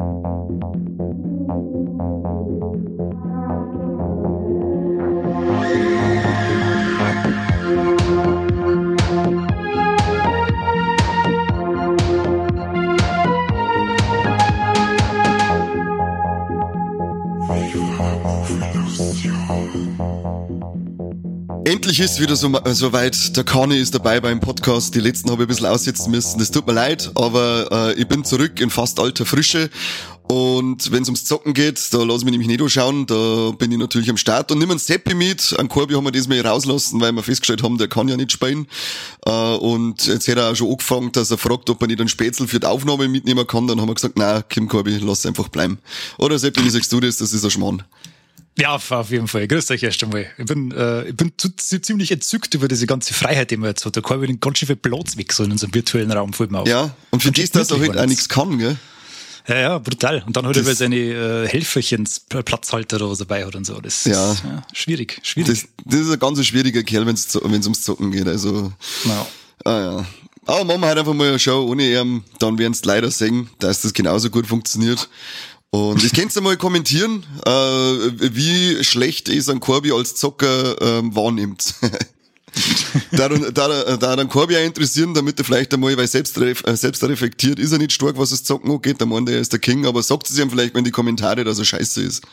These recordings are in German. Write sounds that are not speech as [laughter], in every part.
you Endlich ist wieder so, so weit. Der Kani ist dabei beim Podcast. Die letzten habe ich ein bisschen aussetzen müssen. Das tut mir leid, aber äh, ich bin zurück in fast alter Frische. Und wenn es ums Zocken geht, da lasse ich mich nämlich nicht anschauen. Da bin ich natürlich am Start. Und nimm einen Seppi mit. An Korbi haben wir diesmal rauslassen, weil wir festgestellt haben, der kann ja nicht spielen. Äh, und jetzt hat er auch schon angefangen, dass er fragt, ob er nicht einen Spätzl für die Aufnahme mitnehmen kann. Dann haben wir gesagt, na, Kim Korbi, lass einfach bleiben. Oder Seppi, wie sagst du das? Das ist ein Schmarrn. Ja, auf jeden Fall. Grüß euch erst einmal. Ich bin, äh, ich bin ziemlich entzückt über diese ganze Freiheit, die man jetzt hat. Da kann den ganz schön viel Platz weg, so in unserem virtuellen Raum, fällt mir auf. Ja, und für das, dass er halt auch nichts kann, gell? Ja, ja, brutal. Und dann hat das, er seine äh, Helferchens Platzhalter da dabei hat und so. Das ja. ist ja, schwierig, schwierig. Das, das ist ein ganz schwieriger Kerl, wenn es ums Zocken geht. Also, ja. ah ja. Aber machen wir halt einfach mal eine Show ohne ihn, dann werden es leider sehen, dass das genauso gut funktioniert. Und ich kennst du mal kommentieren, äh, wie schlecht ist ein Corby als Zocker ähm, wahrnimmt. [laughs] da, da, da dann Corby auch interessieren, damit er vielleicht einmal, weil selbst, äh, selbst reflektiert, ist er nicht stark, was das Zocken angeht, der meint, er ist der King, aber sagt es ihm vielleicht mal in die Kommentare, dass er scheiße ist.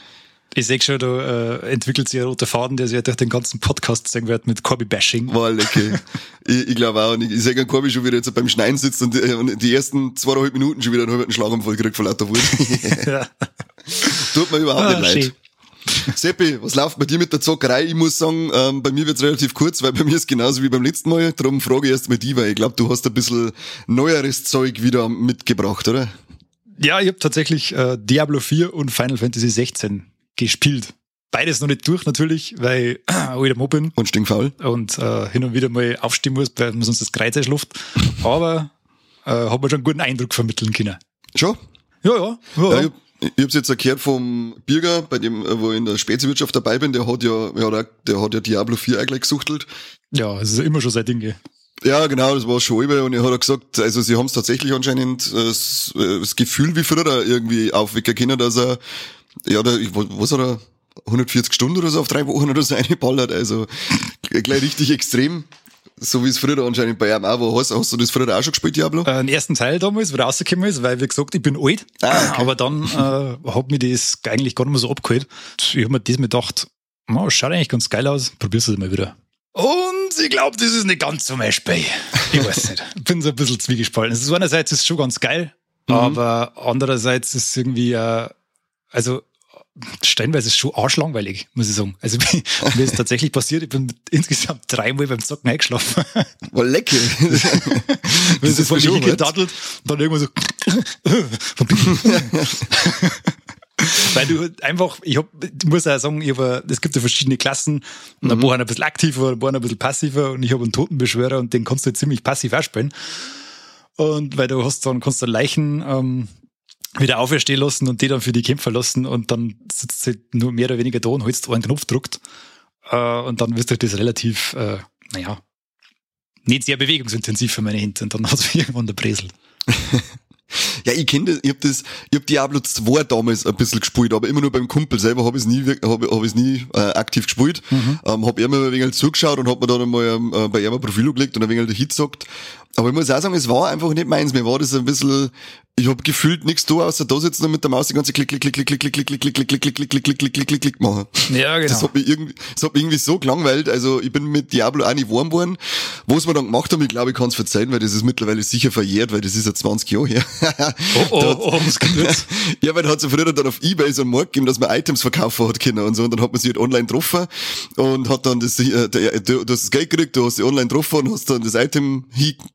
Ich sehe schon, da äh, entwickelt sich ein roter Faden, der sich durch den ganzen Podcast zeigen wird mit Corby-Bashing. War lecker. [laughs] ich, ich glaube auch. Und ich, ich sehe Corby schon wieder jetzt beim Schneiden sitzt und, äh, und die ersten zweieinhalb Minuten schon wieder einen halben Schlaganfall gekriegt von lauter Wut. [laughs] ja. [laughs] Tut mir überhaupt ah, nicht leid. Seppi, was läuft bei dir mit der Zockerei? Ich muss sagen, ähm, bei mir wird's relativ kurz, weil bei mir ist genauso wie beim letzten Mal. Darum frage ich erst mal die, weil ich glaube, du hast ein bisschen neueres Zeug wieder mitgebracht, oder? Ja, ich habe tatsächlich äh, Diablo 4 und Final Fantasy 16 gespielt. Beides noch nicht durch natürlich, weil [clears throat] ich wieder Mob bin. Und stinkfaul. Und äh, hin und wieder mal aufstehen muss, weil man sonst das Kreuz erschlufft. [laughs] Aber äh, hat mir schon einen guten Eindruck vermitteln können. Schon? Ja, ja. ja, ja. Ich, ich hab's jetzt erklärt vom Birger, bei dem, äh, wo ich in der Speziwirtschaft dabei bin, der hat ja, ja der hat ja Diablo 4 eigentlich gesuchtelt. Ja, es ist immer schon sein Ding. Ja, genau, das war schon über und er hat gesagt, also sie haben es tatsächlich anscheinend äh, das, äh, das Gefühl wie früher irgendwie aufwecken können, dass er ja, da, was hat er, 140 Stunden oder so auf drei Wochen oder so [laughs] eingeballert, also gleich richtig extrem. So wie es früher anscheinend bei ihm auch war. Hast, hast du das früher auch schon gespielt, Diablo? Äh, den ersten Teil damals, wo er rausgekommen ist, weil, wie gesagt, ich bin alt. Ah, okay. Aber dann äh, hat mir das eigentlich gar nicht mehr so abgeholt. Ich habe mir das mir gedacht, oh, schaut eigentlich ganz geil aus, probier's es mal wieder. Und ich glaube, das ist nicht ganz so mein Spiel. Ich weiß nicht. Ich [laughs] bin so ein bisschen zwiegespalten. Also einerseits ist es schon ganz geil, mhm. aber andererseits ist es irgendwie, äh, also stellenweise ist es schon arschlangweilig, muss ich sagen. Also [laughs] mir ist tatsächlich passiert, ich bin insgesamt dreimal beim Zocken eingeschlafen. War lecker. [laughs] das ist von mir gedattelt und dann irgendwann so [laughs] Weil du einfach, ich hab, ich muss ja sagen, ich hab, es gibt ja verschiedene Klassen und ein mhm. paar ein bisschen aktiver, ein paar ein bisschen passiver und ich habe einen Totenbeschwörer und den kannst du ziemlich passiv ausspielen. Und weil du hast dann, kannst du Leichen ähm, wieder auferstehen lassen und die dann für die Kämpfer lassen und dann sitzt sie nur mehr oder weniger da und holst einen Knopf druckt äh, und dann wirst du das relativ, äh, naja, nicht sehr bewegungsintensiv für meine Hände und dann [laughs] hast du irgendwann der Bresel. [laughs] Ja, ich kenne das, ich hab das, ich hab Diablo 2 damals ein bisschen gespielt, aber immer nur beim Kumpel selber habe ich es nie, habe hab ich's nie äh, aktiv gespielt. Mhm. Ähm, hab immer ein wenig zugeschaut und hab mir dann einmal ähm, äh, bei ihm ein Profil gelegt und ein wenig Hit gesagt. Aber ich muss auch sagen, es war einfach nicht meins. Mir war das ein bisschen, ich habe gefühlt nichts da, außer da sitzen und mit der Maus die ganze Klick, Klick, Klick, Klick, Klick, Klick, Klick, Klick, Klick, Klick, Klick, Klick, Klick, Klick, Klick, Klick, Klick, Klick machen. Ja, genau. Das hat mich irgendwie, das hat mich irgendwie so gelangweilt. Also ich bin mit Diablo auch nicht warm geworden. Was wir dann gemacht haben, ich glaube, ich kann es verzeihen, weil das ist mittlerweile sicher verjährt, weil das ist ja 20 Jahre her. Oh, oh, oh, was kommt jetzt? Ja, weil da hat es ja früher dann auf Ebay so einen Markt gegeben, dass man Items verkaufen hat können und so. Und dann hat man sich halt online getroffen und hat dann das, äh, du, du hast das Geld gekriegt, du hast dich online getroffen und hast dann das Item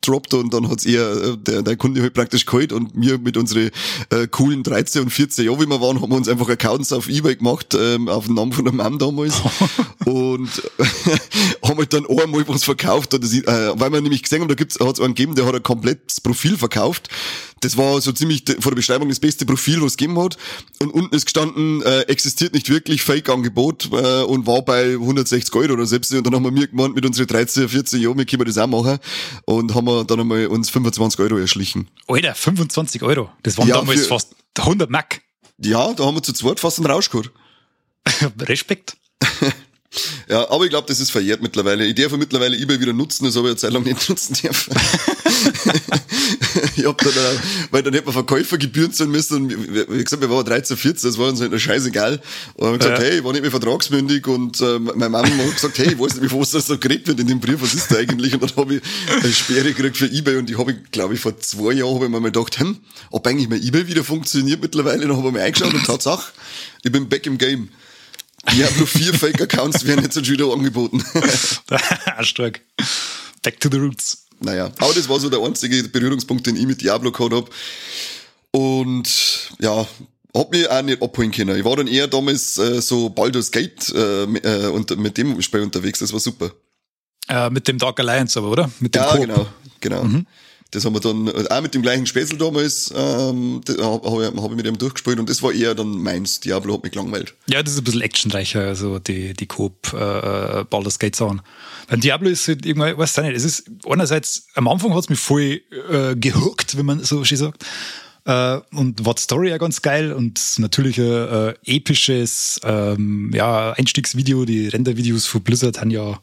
gedroppt und dann hat's eher der, der Kunde halt praktisch geholt und wir mit unseren äh, coolen 13 und 14 Jahren, wie wir waren, haben wir uns einfach Accounts auf Ebay gemacht, ähm, auf den Namen von der Mom damals. [laughs] Und [laughs] haben halt dann einmal was verkauft, oder, äh, weil wir nämlich gesehen haben, da gibt's, hat's einen gegeben, der hat ein komplettes Profil verkauft das war so ziemlich vor der Beschreibung das beste Profil, was es gegeben hat. Und unten ist gestanden, äh, existiert nicht wirklich, Fake-Angebot äh, und war bei 160 Euro oder selbst. Und dann haben wir mir gemeint, mit unseren 13, 14 Jahren, wir können das auch machen. Und haben wir dann einmal uns 25 Euro erschlichen. Alter, 25 Euro? Das waren ja, damals fast 100 Mac. Ja, da haben wir zu zweit fast einen Rausch gehabt. [laughs] Respekt. [laughs] Ja, aber ich glaube, das ist verjährt mittlerweile. Ich darf mittlerweile eBay wieder nutzen, das habe ich eine Zeit lang nicht nutzen dürfen. [laughs] [laughs] ich hab dann, äh, weil dann hätte man Verkäufergebühren zahlen müssen und wie gesagt, wir waren 13, 14, das war uns halt scheißegal. Und haben gesagt, ja. hey, ich war nicht mehr vertragsmündig und äh, meine Mama hat gesagt, hey, ich weiß nicht, wie was das so geredet wird in dem Brief, was ist da eigentlich? Und dann habe ich eine Sperre gekriegt für eBay und die habe ich, glaube ich, vor zwei Jahren habe ich mir mal gedacht, hm, ob eigentlich mein eBay wieder funktioniert mittlerweile, dann habe ich mir eingeschaut und Tatsache, ich bin back im Game. Diablo 4 Fake-Accounts werden jetzt schon wieder angeboten. [laughs] Stark. Back to the roots. Naja, aber das war so der einzige Berührungspunkt, den ich mit Diablo gehabt habe. Und ja, hab mich auch nicht abholen können. Ich war dann eher damals äh, so Baldur's Gate äh, äh, und mit dem Spiel unterwegs, das war super. Äh, mit dem Dark Alliance aber, oder? Mit dem ja, Coop. genau, genau. Mhm. Das haben wir dann auch mit dem gleichen Späßel damals, ähm, habe ich, hab ich mit ihm durchgespielt und das war eher dann meins. Diablo hat mich gelangweilt. Ja, das ist ein bisschen actionreicher, also die, die Coop äh, äh Baldur's Gate Sachen. Beim Diablo ist halt irgendwann, weiß ich nicht, es ist einerseits, am Anfang hat es mich voll äh, gehuckt, wenn man so schön sagt. Äh, und war die Story ja ganz geil und natürlich ein äh, episches ähm, ja, Einstiegsvideo. Die Rendervideos von Blizzard haben ja,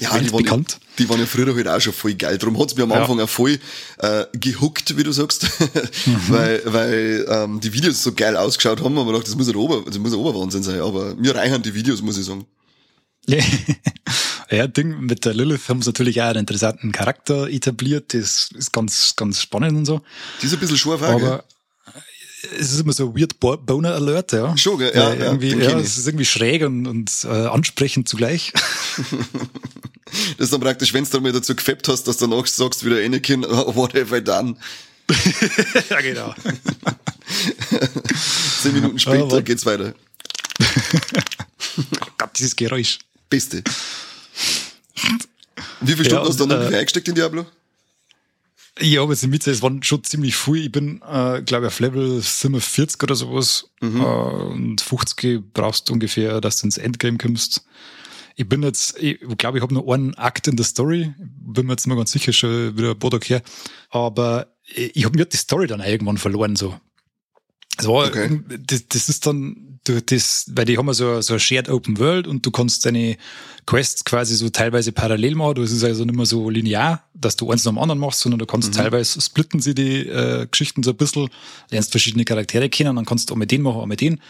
ja die waren bekannt. Die waren ja früher halt auch schon voll geil. Darum hat's mir am Anfang ja. auch voll äh, gehuckt, wie du sagst. [laughs] mhm. Weil, weil ähm, die Videos so geil ausgeschaut haben. Aber gedacht, das muss ein, Ober, das muss ein Oberwahnsinn sein. Aber mir reichen die Videos, muss ich sagen. [laughs] ja, Ding mit der Lilith haben sie natürlich auch einen interessanten Charakter etabliert. Das ist ganz, ganz spannend und so. Die ist ein bisschen scharf, Aber gell? es ist immer so ein weird Boner Alert, ja. Schon, gell? Ja, irgendwie, ja, ja es ist irgendwie schräg und, und äh, ansprechend zugleich. [laughs] das ist dann praktisch, wenn du dann mal dazu gefappt hast, dass du danach sagst, wieder Anakin, what have I done? ja, genau. [laughs] Zehn Minuten später oh, geht's weiter. oh Gott, dieses Geräusch. Beste. Wie viele Stunden ja, hast du dann äh, eingesteckt in Diablo? Ja, aber sind Witze, es waren schon ziemlich viel. Ich bin, äh, glaube ich, auf Level 47 oder sowas. Mhm. Äh, und 50 brauchst du ungefähr, dass du ins Endgame kommst. Ich bin jetzt, ich glaube, ich habe nur einen Akt in der Story. Bin mir jetzt mal ganz sicher schon wieder Tage her. Aber ich habe mir die Story dann irgendwann verloren, so. Das war, okay. das, das ist dann, du, das, weil die haben ja so, so eine Shared Open World und du kannst deine Quests quasi so teilweise parallel machen. Das ist also nicht mehr so linear, dass du eins nach dem anderen machst, sondern du kannst mhm. teilweise splitten sie die äh, Geschichten so ein bisschen, lernst verschiedene Charaktere kennen, dann kannst du auch mit denen machen, auch mit denen.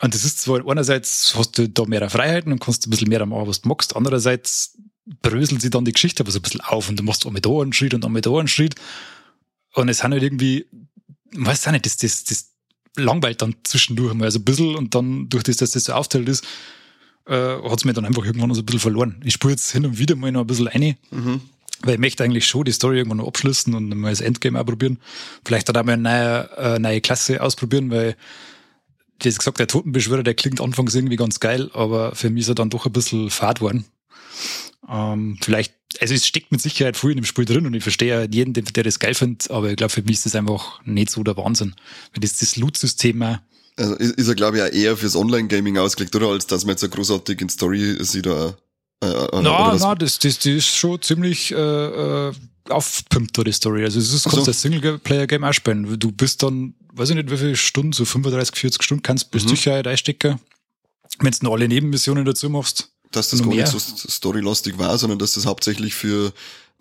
Und das ist zwar einerseits hast du da mehr Freiheiten und kannst ein bisschen mehr machen, was du magst. Andererseits bröselt sie dann die Geschichte aber so ein bisschen auf und du machst mit da einen Schritt und mit da einen Schritt. Und es sind halt irgendwie weiß auch nicht, das, das, das langweilt dann zwischendurch mal so ein bisschen und dann durch das, dass das so aufteilt ist, äh, hat es mir dann einfach irgendwann so ein bisschen verloren. Ich spüre jetzt hin und wieder mal noch ein bisschen rein, mhm. weil ich möchte eigentlich schon die Story irgendwann noch abschließen und mal das Endgame auch probieren. Vielleicht dann auch mal eine neue, äh, neue Klasse ausprobieren, weil jetzt gesagt, der Totenbeschwörer, der klingt anfangs irgendwie ganz geil, aber für mich ist er dann doch ein bisschen fad worden. Ähm, vielleicht, also es steckt mit Sicherheit viel in dem Spiel drin und ich verstehe jeden, der das geil findet, aber ich glaube, für mich ist das einfach nicht so der Wahnsinn. Weil das, das Loot-System also ist, ist er, glaube ich, auch eher fürs Online-Gaming ausgelegt, oder? Als dass man jetzt so großartig in Story sieht da. Äh, äh, na, na, das, das, das ist schon ziemlich äh, äh, aufpimpt, die Story. Also es ist, kannst so. Singleplayer-Game auch spielen. Du bist dann, weiß ich nicht, wie viele Stunden, so 35, 40 Stunden kannst bis mhm. Sicherheit einstecken. Wenn du noch alle Nebenmissionen dazu machst, dass das gar mehr. nicht so storylastig war, sondern dass das hauptsächlich für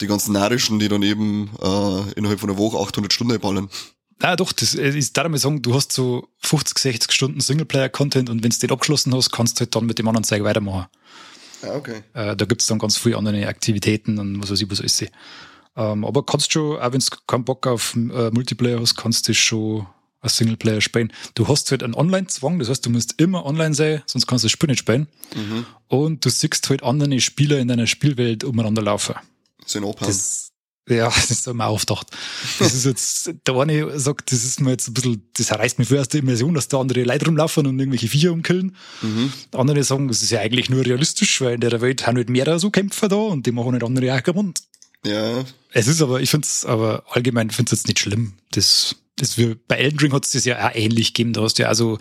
die ganzen Narischen, die dann eben äh, innerhalb von einer Woche 800 Stunden ballen. Ah, doch, das ist darum sagen, du hast so 50, 60 Stunden Singleplayer-Content und wenn du den abgeschlossen hast, kannst du halt dann mit dem anderen Zeug weitermachen. Ah, okay. Äh, da gibt's dann ganz viele andere Aktivitäten und was weiß ich, was alles. Ähm, aber kannst schon, auch wenn du keinen Bock auf äh, Multiplayer hast, kannst du schon als Singleplayer spielen. Du hast halt einen Online-Zwang, das heißt, du musst immer online sein, sonst kannst du das Spiel nicht spielen. Mhm. Und du siehst halt andere Spieler in deiner Spielwelt umeinander laufen. Sind das, ja, [laughs] das ist mir aufgedacht. Das ist jetzt, der eine sagt, das ist mir jetzt ein bisschen, das reißt mich für aus der Immersion, dass da andere Leute rumlaufen und irgendwelche Viecher umkillen. Mhm. Andere sagen, das ist ja eigentlich nur realistisch, weil in der Welt haben halt mehrere so Kämpfer da und die machen halt andere auch kaputt. Ja. Es ist aber, ich finde es aber allgemein finde es jetzt nicht schlimm. Das, das wir, bei Elden Ring hat es das ja auch ähnlich gegeben. Da hast du ja also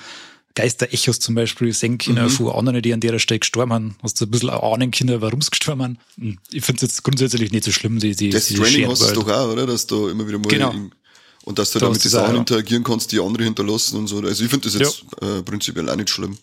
Geister-Echos zum Beispiel sehen können mhm. von anderen, die an der Stelle gestorben haben. Hast du ein bisschen ahnen können, warum sie gestorben haben. Ich finde es jetzt grundsätzlich nicht so schlimm. Die, die, das Training hast du doch auch, oder? Dass du immer wieder mal genau. in, und dass du da damit die Sachen interagieren kannst, die andere hinterlassen und so. Also ich finde das jetzt ja. äh, prinzipiell auch nicht schlimm.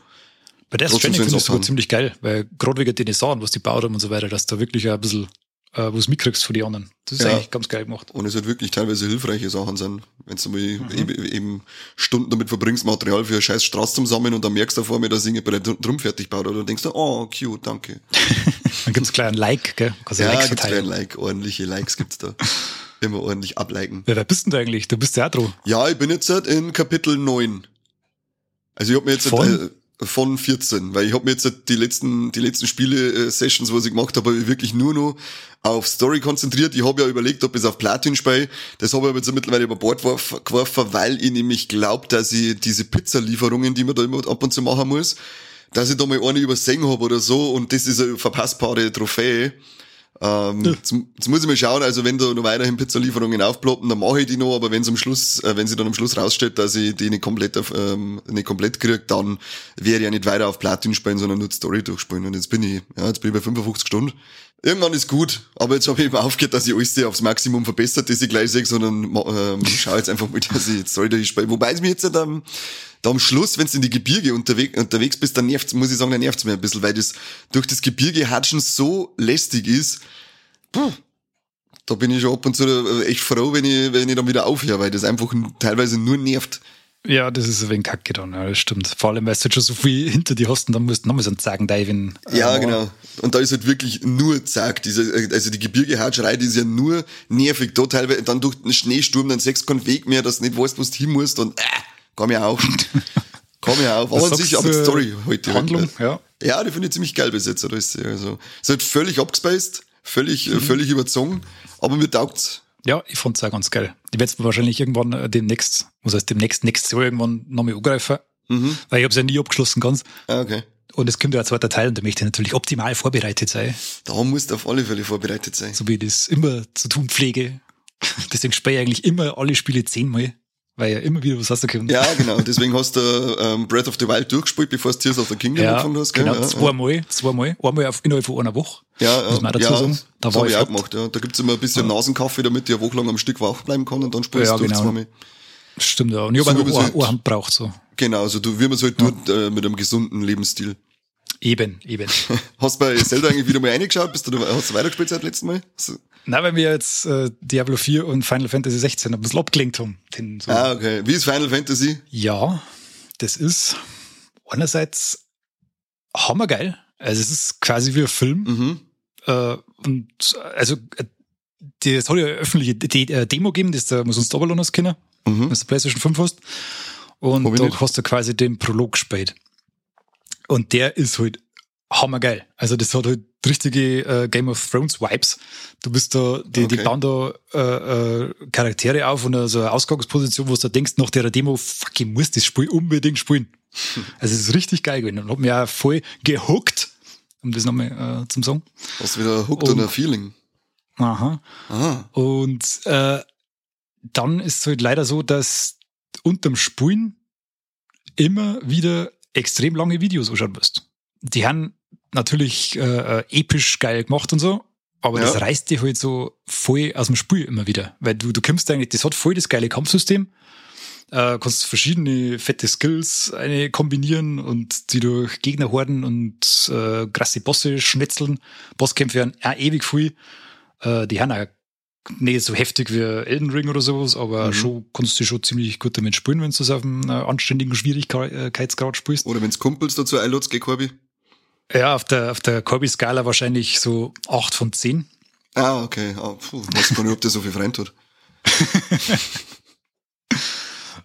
Bei der Stranding finde ich es sogar ziemlich geil, weil gerade wegen den Sachen, was die baut haben und so weiter, dass da wirklich ein bisschen äh, wo du mitkriegst von den anderen. Das ist ja. eigentlich ganz geil gemacht. Und es hat wirklich teilweise hilfreiche Sachen sind, wenn du mal mhm. eben, eben, Stunden damit verbringst, Material für eine scheiß Straße zum Sammeln und dann merkst du vor mir, dass irgendjemand drum fertig baut oder dann denkst du, oh, cute, danke. [laughs] dann gibt's gleich ein Like, gell? Kannst ja, Likes gibt's gleich ein Like, ordentliche Likes gibt's da. [laughs] Immer ordentlich abliken. Ja, wer bist denn du eigentlich? Du bist ja Theatro. Ja, ich bin jetzt in Kapitel 9. Also ich hab mir jetzt Von? Von 14, weil ich habe mir jetzt die letzten die letzten Spiele Sessions, was ich gemacht habe, hab wirklich nur noch auf Story konzentriert. Ich habe ja überlegt, ob ich es auf Platin spiele. Das habe ich aber jetzt mittlerweile über Bord geworfen, weil ich nämlich glaube, dass ich diese Pizzalieferungen, die man da immer ab und zu machen muss, dass ich da mal eine übersehen habe oder so und das ist eine verpassbare Trophäe. Ähm, jetzt, jetzt, muss ich mal schauen, also wenn da noch weiterhin Pizzalieferungen aufploppen, dann mache ich die noch, aber wenn am Schluss, äh, wenn sie dann am Schluss rausstellt, dass ich die nicht komplett auf, ähm, nicht komplett kriege, dann werde ich ja nicht weiter auf Platin spielen, sondern nur die Story durchspielen. Und jetzt bin ich, ja, jetzt bin ich bei 55 Stunden. Irgendwann ist gut, aber jetzt habe ich eben aufgehört, dass ich alles aufs Maximum verbessert, dass ich gleich sehe, sondern ähm, schau jetzt einfach mal, [laughs] dass ich jetzt Story durchspiele. Wobei es mir jetzt halt, ähm, da am Schluss, wenn du in die Gebirge unterwegs, unterwegs bist, dann nervt's, muss ich sagen, dann nervt's mir ein bisschen, weil das durch das Gebirge Hatschen so lästig ist. Puh, da bin ich schon ab und zu äh, echt froh, wenn ich, wenn ich dann wieder aufhöre, weil das einfach teilweise nur nervt. Ja, das ist ein wenig kacke dann, ja, das stimmt. Vor allem, weil du schon so viel [laughs] hinter dir hast und dann musst du nochmal so einen Zagen-Diving. Äh, ja, genau. Und da ist halt wirklich nur Zack. Diese, also die Gebirgehatscherei, die ist ja nur nervig. Da teilweise dann durch den Schneesturm, dann sechs keinen Weg mehr, dass du nicht weißt, wo du hin musst und äh, Komm ja auf. [laughs] Komm ja auf. Aber sich aber Story heute. Handlung, ja. Ja, die finde ich ziemlich geil bis jetzt. Also, es ist halt völlig abgespaced, völlig, mhm. völlig überzogen, aber mir taugt's. Ja, ich fand's auch ganz geil. Ich werde wahrscheinlich irgendwann äh, demnächst, was heißt demnächst, nächstes Jahr irgendwann nochmal angreifen, mhm. weil ich hab's ja nie abgeschlossen ganz. Ah, okay. Und es kommt ja ein zweiter Teil und da möchte ich natürlich optimal vorbereitet sein. Da musst du auf alle Fälle vorbereitet sein. So wie ich das immer zu tun pflege. [laughs] Deswegen spiele ich eigentlich immer alle Spiele zehnmal. Weil ja immer wieder was rauskommt. Ja, genau. Deswegen hast du ähm, Breath of the Wild durchgespielt, bevor du Tears of the Kingdom ja, angefangen hast. Gell? Genau, ja, zweimal, zweimal. Einmal auf, innerhalb von einer Woche. Ja, muss man dazu ja, sagen. Da das habe ich auch gemacht. Ja. Da gibt's immer ein bisschen ja. Nasenkaffee, damit ich eine Woche lang am Stück wach bleiben kann und dann spielst ja, du genau. zweimal. Stimmt, ja. Und ich habe so, auch eine Hand braucht so. Genau, also du, wie man es halt ja. tut, äh, mit einem gesunden Lebensstil. Eben, eben. [laughs] hast du bei Zelda eigentlich wieder mal reingeschaut? Bist du, hast du weitergespielt seit letztem Mal? Na, weil wir jetzt äh, Diablo 4 und Final Fantasy 16 ein bisschen abgelenkt haben. Den, so. Ah, okay. Wie ist Final Fantasy? Ja, das ist einerseits hammergeil. Also es ist quasi wie ein Film. Mhm. Äh, und also das hat ja eine öffentliche De Demo gegeben, das da muss uns Doppelonus kennen, mhm. wenn du PlayStation 5 hast. Und da nicht. hast du quasi den Prolog gespielt. Und der ist halt hammergeil. Also das hat halt richtige äh, Game of Thrones Vibes. Du bist da, die, okay. die bauen da äh, äh, Charaktere auf und so eine Ausgangsposition, wo du da denkst, nach der Demo, fuck, ich muss das Spiel unbedingt spielen. Also es ist richtig geil gewesen und hat mich auch voll gehuckt, um das nochmal äh, zum sagen. Hast du wieder hooked und, ein Feeling. Aha. aha. Und äh, dann ist es halt leider so, dass unterm Spulen immer wieder extrem lange Videos anschauen musst. Die haben natürlich äh, äh, episch geil gemacht und so, aber ja. das reißt dich halt so voll aus dem Spiel immer wieder. Weil du, du kommst eigentlich, das hat voll das geile Kampfsystem. Äh, kannst verschiedene fette Skills eine kombinieren und die durch Gegnerhorden und äh, krasse Bosse schnetzeln. Bosskämpfe werden auch ewig viel. Äh, die haben auch nicht so heftig wie Elden Ring oder sowas, aber mhm. schon kannst du schon ziemlich gut damit spielen, wenn du es auf einem äh, anständigen Schwierigkeitsgrad spielst. Oder wenn es Kumpels dazu einlädst, geh Corby. Ja, auf der, auf der Corby-Skala wahrscheinlich so 8 von 10. Ah, okay. Ah, puh, weiß gar nicht, ob der so viel Freund hat. [laughs]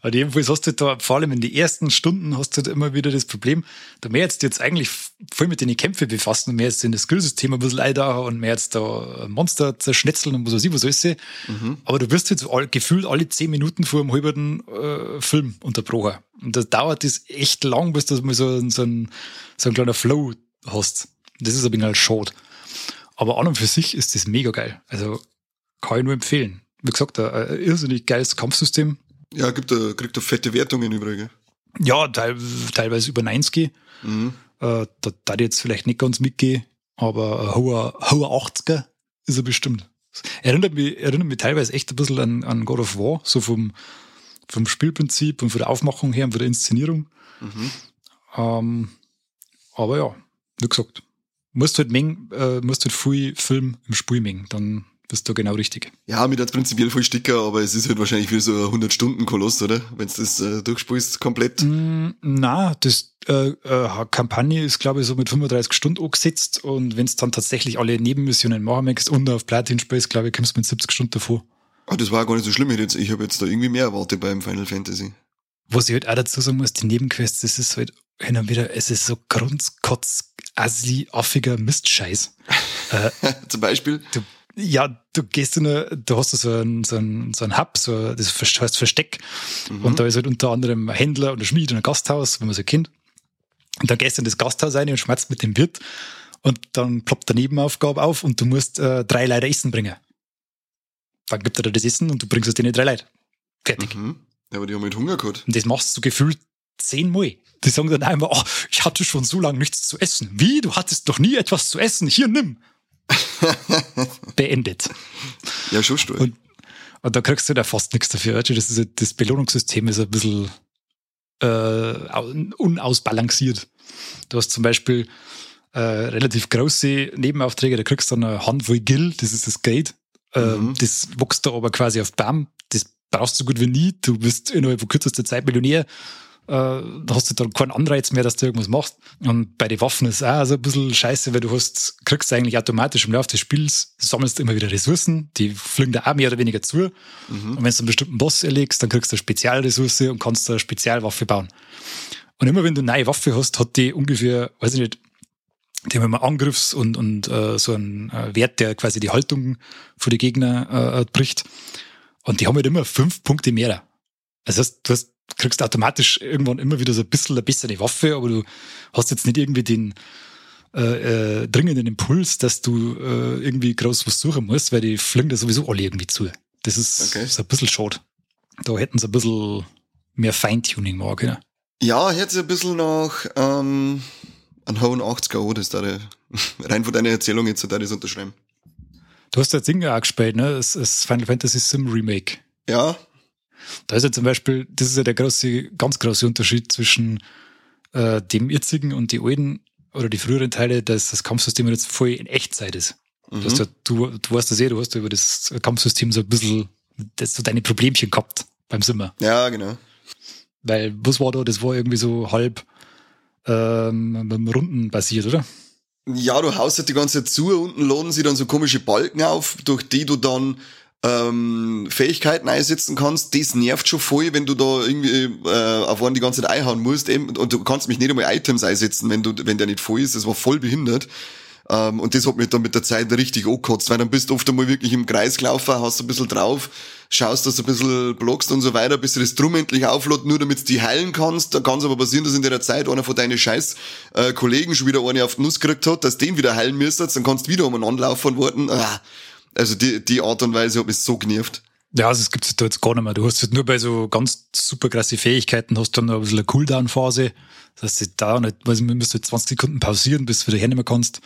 Aber jedenfalls hast du da, vor allem in den ersten Stunden, hast du da immer wieder das Problem, da mehr jetzt jetzt eigentlich voll mit den Kämpfen befassen und mehr jetzt in das Skillsystem ein bisschen eindachen und mehr jetzt da Monster zerschnetzeln und was weiß ich, was alles. Mhm. Aber du wirst jetzt all, gefühlt alle zehn Minuten vor einem halben äh, Film unterbrochen. Und das dauert das echt lang, bis du mal so, so, ein, so ein kleiner Flow hast. Das ist ein bisschen halt schade. Aber an und für sich ist das mega geil. Also kann ich nur empfehlen. Wie gesagt, ein irrsinnig geiles Kampfsystem. Ja, gibt da, kriegt da fette Wertungen übrigens. Ja, teil, teilweise über 90. Mhm. Äh, da da ich jetzt vielleicht nicht ganz mitgehe, aber ein hoher, hoher 80er ist er bestimmt. Erinnert mich, erinnert mich teilweise echt ein bisschen an, an God of War, so vom, vom Spielprinzip und von der Aufmachung her und von der Inszenierung. Mhm. Ähm, aber ja, wie gesagt, musst halt mengen, äh, musst halt viel Film im Spiel mengen, dann bist du genau richtig. Ja, mit hat prinzipiell voll Sticker, aber es ist halt wahrscheinlich wie so ein 100-Stunden-Koloss, oder? Wenn du das äh, durchspielst komplett. Mm, na, das äh, äh, Kampagne ist, glaube ich, so mit 35 Stunden angesetzt und wenn es dann tatsächlich alle Nebenmissionen machen möchtest und auf Platin spielst, glaube ich, kommst du mit 70 Stunden davor. Ah, das war gar nicht so schlimm. Ich, ich habe jetzt da irgendwie mehr erwartet beim Final Fantasy. Was ich halt auch dazu sagen muss, die Nebenquests, das ist halt hin und wieder, es ist so grundskotz, assi, affiger Mistscheiß. [laughs] äh, Zum Beispiel? Du ja, du gehst in eine, du hast so ein, so ein, so ein Hub, so, das heißt Versteck. Mhm. Und da ist halt unter anderem ein Händler und ein Schmied und ein Gasthaus, wenn man so kennt. Und dann gehst du in das Gasthaus rein und schmerzt mit dem Wirt. Und dann ploppt der Nebenaufgabe auf und du musst äh, drei Leute Essen bringen. Dann gibt er dir das Essen und du bringst es denen drei Leute. Fertig. Mhm. Ja, aber die haben mit Hunger gehabt. Und das machst du gefühlt zehnmal. Die sagen dann einmal, oh, ich hatte schon so lange nichts zu essen. Wie? Du hattest doch nie etwas zu essen. Hier, nimm. [laughs] beendet. Ja, schon stark. Und, und da kriegst du da fast nichts dafür. Das, ist, das Belohnungssystem ist ein bisschen äh, unausbalanciert. Du hast zum Beispiel äh, relativ große Nebenaufträge, da kriegst du dann eine Handvoll Gill, das ist das Gate. Äh, mhm. Das wächst da aber quasi auf Bam. Das brauchst du gut wie nie. Du bist innerhalb von kürzester Zeit Millionär äh, da hast du dann keinen Anreiz mehr, dass du irgendwas machst. Und bei den Waffen ist es auch so ein bisschen scheiße, weil du hast, kriegst eigentlich automatisch im Laufe des Spiels, sammelst immer wieder Ressourcen, die fliegen da auch mehr oder weniger zu. Mhm. Und wenn du einen bestimmten Boss erlegst, dann kriegst du eine Spezialressource und kannst eine Spezialwaffe bauen. Und immer wenn du eine neue Waffe hast, hat die ungefähr, weiß ich nicht, die haben immer Angriffs- und, und äh, so einen äh, Wert, der quasi die Haltung für die Gegner äh, bricht. Und die haben halt immer fünf Punkte mehr. Das heißt, du hast kriegst automatisch irgendwann immer wieder so ein bisschen eine bessere Waffe, aber du hast jetzt nicht irgendwie den äh, äh, dringenden Impuls, dass du äh, irgendwie groß was suchen musst, weil die fliegen da sowieso alle irgendwie zu. Das ist, okay. ist ein bisschen schade. Da hätten sie ein bisschen mehr Feintuning machen können. Ja, hätte sie ein bisschen noch ähm, einen hohen 80er, das da [laughs] rein von deiner Erzählung jetzt, da das unterschreiben. Du hast jetzt Ding auch gespielt, ne? Das, das Final Fantasy Sim Remake. Ja, da ist ja zum Beispiel, das ist ja der große, ganz große Unterschied zwischen äh, dem jetzigen und die alten oder die früheren Teile, dass das Kampfsystem jetzt voll in Echtzeit ist. Mhm. Du, ja, du, du weißt das eh, du hast ja über das Kampfsystem so ein bisschen das, so deine Problemchen gehabt beim Simmer. Ja, genau. Weil, was war da? Das war irgendwie so halb ähm, Runden basiert, oder? Ja, du haust halt die ganze Zeit zu, unten laden sie dann so komische Balken auf, durch die du dann ähm, Fähigkeiten einsetzen kannst, das nervt schon voll, wenn du da irgendwie äh, auf einen die ganze Zeit einhauen musst. Eben, und du kannst mich nicht einmal Items einsetzen, wenn du, wenn der nicht voll ist. Das war voll behindert. Ähm, und das hat mich dann mit der Zeit richtig angekotzt, weil dann bist du oft einmal wirklich im Kreis gelaufen, hast ein bisschen drauf, schaust, dass du ein bisschen blockst und so weiter, bis du das Drum endlich auflädt, nur damit du die heilen kannst. Da kann es aber passieren, dass in der Zeit einer von deinen scheiß äh, Kollegen schon wieder eine auf die Nuss gekriegt hat, dass den wieder heilen müsstest, dann kannst du wieder um einen Anlauf von warten. Ah also die, die Art und Weise hat mich so genervt. Ja, also es gibt da jetzt gar nicht mehr. Du hast jetzt nur bei so ganz super krasse Fähigkeiten hast du dann noch ein bisschen eine Cooldown-Phase. Das heißt, da nicht, weil du musst 20 Sekunden pausieren, bis du wieder hernehmen kannst.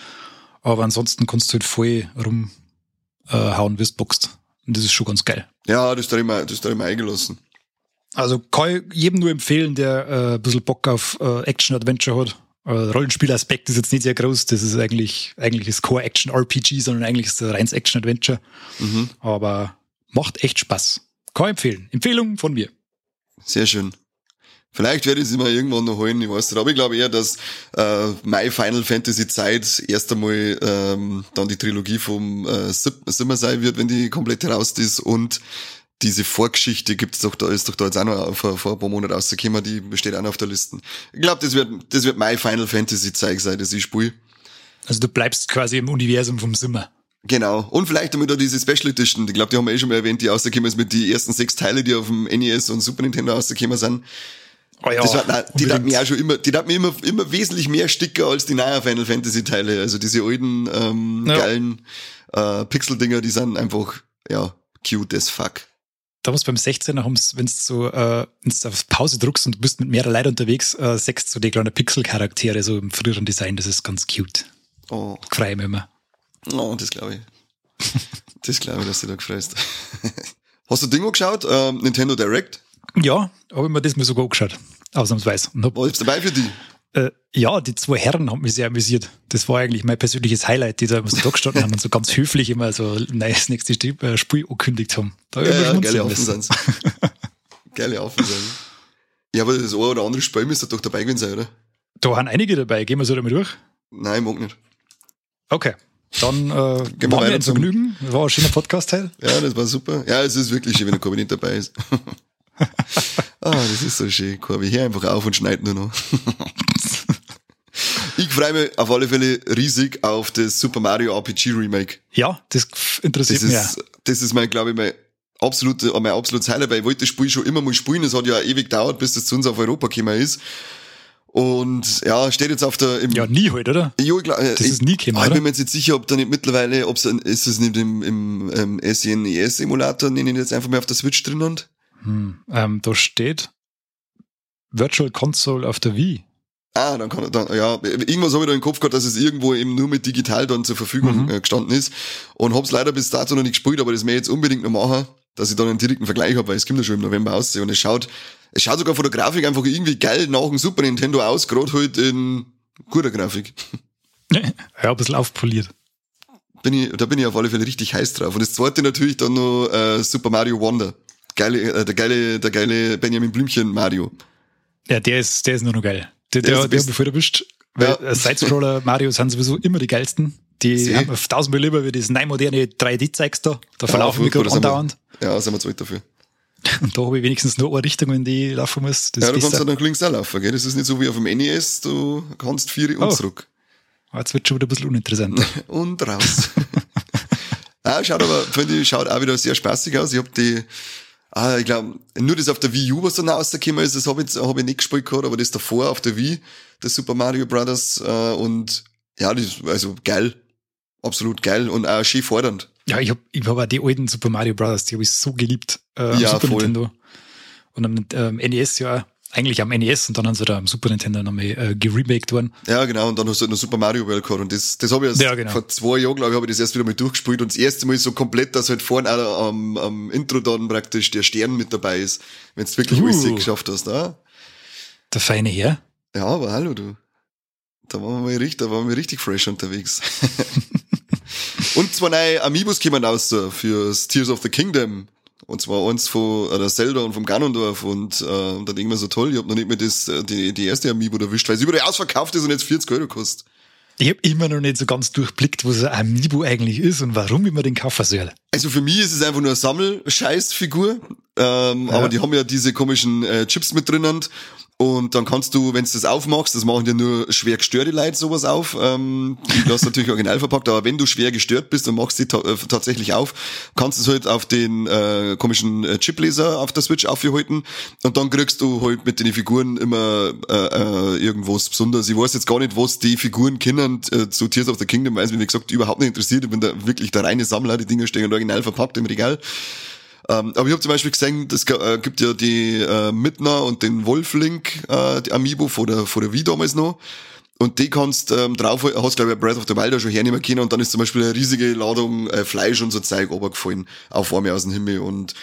Aber ansonsten kannst du halt voll rumhauen, äh, wie du boxt. Und das ist schon ganz geil. Ja, das da immer, das da immer eingelassen. Also kann ich jedem nur empfehlen, der äh, ein bisschen Bock auf äh, Action-Adventure hat. Äh, Rollenspielaspekt ist jetzt nicht sehr groß. Das ist eigentlich, eigentlich ist Core-Action-RPG, sondern eigentlich ist es ein reines Action-Adventure. Mhm. Aber macht echt Spaß. Kann empfehlen. Empfehlung von mir. Sehr schön. Vielleicht werde ich sie mal irgendwann noch holen, ich weiß nicht. Aber ich glaube eher, dass äh, My Final Fantasy Zeit erst einmal ähm, dann die Trilogie vom äh, Simmer sein wird, wenn die komplett raus ist und diese Vorgeschichte gibt's doch da, ist doch da jetzt auch noch vor, vor ein paar Monaten rausgekommen, die besteht auch noch auf der Liste. Ich glaube, das wird, das wird mein Final Fantasy Zeug sein, das ich spiele. Also du bleibst quasi im Universum vom Simmer. Genau. Und vielleicht damit auch diese Special Edition. Ich glaube, die haben wir eh schon mal erwähnt, die rausgekommen ist mit die ersten sechs Teile, die auf dem NES und Super Nintendo rausgekommen sind. Oh ja, das war, nein, die hat mir auch schon immer, die hat mir immer, immer wesentlich mehr Sticker als die neuen Final Fantasy Teile. Also diese alten, ähm, ja. geilen, äh, Pixel-Dinger, die sind einfach ja, cute as fuck. Damals beim 16er haben wenn du äh, wenn du auf Pause druckst und du bist mit mehreren Leuten unterwegs, äh, sechst so die kleinen Pixel-Charaktere so im früheren Design, das ist ganz cute. Oh. Freue ich mich immer. Oh, das glaube ich. [laughs] das glaube ich, dass du da gefreust. [laughs] Hast du Dingo geschaut? Ähm, Nintendo Direct? Ja, habe ich mir das mal sogar angeschaut. Ausnahmsweise. War es dabei für die? Äh, ja, die zwei Herren haben mich sehr amüsiert. Das war eigentlich mein persönliches Highlight, die da immer so da gestanden haben und so ganz höflich immer so das nächste äh, Spiel angekündigt haben. Da ja, ja geile Affen [laughs] geile Affen Ja, aber das eine oder andere Spiel müsste doch dabei gewesen sein, oder? Da haben einige dabei. Gehen wir so damit durch? Nein, mag nicht. Okay. Dann äh, Gehen wir weiter zum Vergnügen. War ein schöner Podcast heute. Ja, das war super. Ja, es ist wirklich schön, wenn der nicht dabei ist. [laughs] [laughs] Ah, das ist so schön. Corby, hier einfach auf und schneid nur noch. [laughs] ich freue mich auf alle Fälle riesig auf das Super Mario RPG Remake. Ja, das interessiert das mich. Ist, das ist mein, glaube ich, mein absolute, mein absolutes Highlight, weil ich wollte das Spiel schon immer mal spielen. Es hat ja ewig gedauert, bis das zu uns auf Europa gekommen ist. Und ja, steht jetzt auf der. Im, ja, nie heute, oder? Jo, ich glaub, das ich, ist nie gekommen, Ich bin mir jetzt nicht sicher, ob da nicht mittlerweile, ob es ist es nicht im, im ähm, SNES-Emulator, den ich jetzt einfach mal auf der Switch drin hat. Hm, ähm, da steht Virtual Console auf der Wii. Ah, dann kann er dann, ja, irgendwas habe ich da im Kopf gehabt, dass es irgendwo eben nur mit digital dann zur Verfügung mhm. Äh, gestanden ist. Und hab's leider bis dato noch nicht gespielt, aber das mir jetzt unbedingt noch machen, dass ich dann einen direkten Vergleich habe, weil es kommt ja schon im November aussehen und es schaut, es schaut sogar von der Grafik einfach irgendwie geil nach dem Super Nintendo aus, gerade halt in guter Grafik. Ja, ein bisschen aufpoliert. Bin ich, da bin ich auf alle Fälle richtig heiß drauf. Und das zweite natürlich dann noch äh, Super Mario Wonder geile, äh, der geile, der geile Benjamin Blümchen Mario. Ja, der ist, der ist nur noch geil. Der, der, der, der bevor du bist, weil ja. Sidescroller Mario sind sowieso immer die geilsten. Die Sie? haben auf tausendmal lieber wie das neu moderne 3D-Zeugs da. Da verlaufen ja, wir gerade andauernd. Ja, sind wir zu weit dafür. [laughs] Und da habe ich wenigstens nur eine Richtung, in die ich laufen muss. Das ja, du kannst ja dann links auch laufen, gell? Das ist nicht so wie auf dem NES, du kannst vier und oh. zurück. Jetzt wird schon wieder ein bisschen uninteressant. [laughs] und raus. [laughs] ah, schaut aber, finde ich, schaut auch wieder sehr spaßig aus. Ich habe die Ah, ich glaube, nur das auf der Wii U, was dann rausgekommen ist, das habe ich, hab ich nicht gespielt gehabt, aber das davor auf der Wii, das Super Mario Brothers, äh, und ja, das, also geil. Absolut geil und auch schön fordernd. Ja, ich habe ich hab auch die alten Super Mario Brothers, die habe ich so geliebt. Äh, ja, Super voll. Nintendo. Und am ähm, NES ja eigentlich am NES und dann haben sie da am Super Nintendo nochmal äh, geremaked worden. Ja, genau, und dann hast du halt noch Super Mario World gehabt und das, das habe ich erst ja, genau. vor zwei Jahren, glaube ich, habe ich das erst wieder mal durchgespielt und das erste Mal so komplett, dass halt vorne auch am, am Intro dann praktisch der Stern mit dabei ist, wenn du wirklich uh. alles geschafft hast, ah. Der feine Herr. Ja, aber hallo du. Da waren wir mal richtig, da waren wir richtig fresh unterwegs. [laughs] und zwei neue Amiibos kommen raus für Tears of the Kingdom. Und zwar eins von äh, der Zelda und vom Ganondorf und äh, dann denke ich mir so toll, ich habe noch nicht mehr das, äh, die, die erste Amiibo erwischt, weil sie überall ausverkauft ist und jetzt 40 Euro kostet. Ich habe immer noch nicht so ganz durchblickt, was ein Amiibo eigentlich ist und warum ich mir den kaufen soll. Also für mich ist es einfach nur eine Sammelscheißfigur, ähm, ja. aber die haben ja diese komischen äh, Chips mit drinnen und dann kannst du, wenn du das aufmachst, das machen dir nur schwer gestörte Leute sowas auf. Ähm, die lassen [laughs] natürlich original verpackt, aber wenn du schwer gestört bist und machst sie ta äh, tatsächlich auf, kannst du es halt auf den äh, komischen äh, Chipleser auf der Switch aufhalten und dann kriegst du halt mit den Figuren immer äh, äh, irgendwas Besonderes. Ich weiß jetzt gar nicht, was die Figuren kennen äh, zu Tears of the Kingdom, weil es mich, wie gesagt, überhaupt nicht interessiert. Ich bin da wirklich der reine Sammler, die Dinger stehen original verpackt im Regal. Ähm, aber ich habe zum Beispiel gesehen, es äh, gibt ja die äh, Midna und den Wolflink, äh, die Amiibo vor der, vor der Wii damals noch. Und die kannst ähm, drauf, hast glaube ich Breath of the Wild auch schon hernehmen können und dann ist zum Beispiel eine riesige Ladung äh, Fleisch und so Zeug runtergefallen auf einmal aus dem Himmel und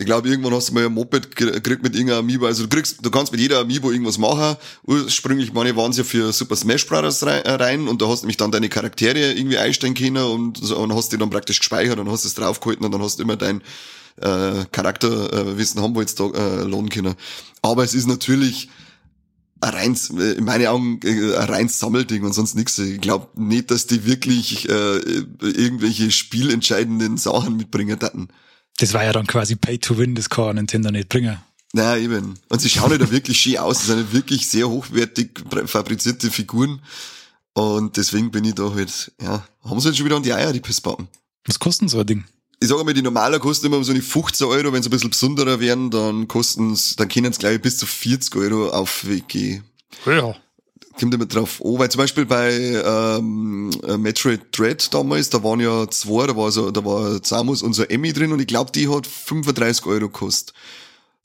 ich glaube, irgendwann hast du mal ein Moped gekriegt mit irgendeiner Amiibo. Also du kriegst, du kannst mit jeder Amiibo irgendwas machen. Ursprünglich, meine, waren sie ja für Super Smash Bros. Äh, rein und da hast du nämlich dann deine Charaktere irgendwie einstellen können und, und hast die dann praktisch gespeichert und hast es draufgehalten und dann hast du immer dein äh, Charakterwissen äh, haben wir jetzt da äh, lohnen können. Aber es ist natürlich ein reins, äh, in meinen Augen äh, ein reins Sammelding und sonst nichts. Ich glaube nicht, dass die wirklich äh, irgendwelche spielentscheidenden Sachen mitbringen hatten. Das war ja dann quasi Pay to Win, das kann Nintendo nicht bringen. Naja, eben. Und sie schauen ja da wirklich schön aus. Das sind wirklich sehr hochwertig fabrizierte Figuren. Und deswegen bin ich da halt, ja, haben sie jetzt schon wieder an die Eier, die Pissbacken. Was kostet so ein Ding? Ich sage mal, die normaler kosten immer so eine 15 Euro, wenn sie ein bisschen besonderer werden, dann kosten dann können sie gleich bis zu 40 Euro auf WG. Ja. kommt immer drauf an, weil zum Beispiel bei ähm, äh, Metroid Dread damals, da waren ja zwei, da war so, da war Samus und so Emmy drin und ich glaube, die hat 35 Euro gekostet.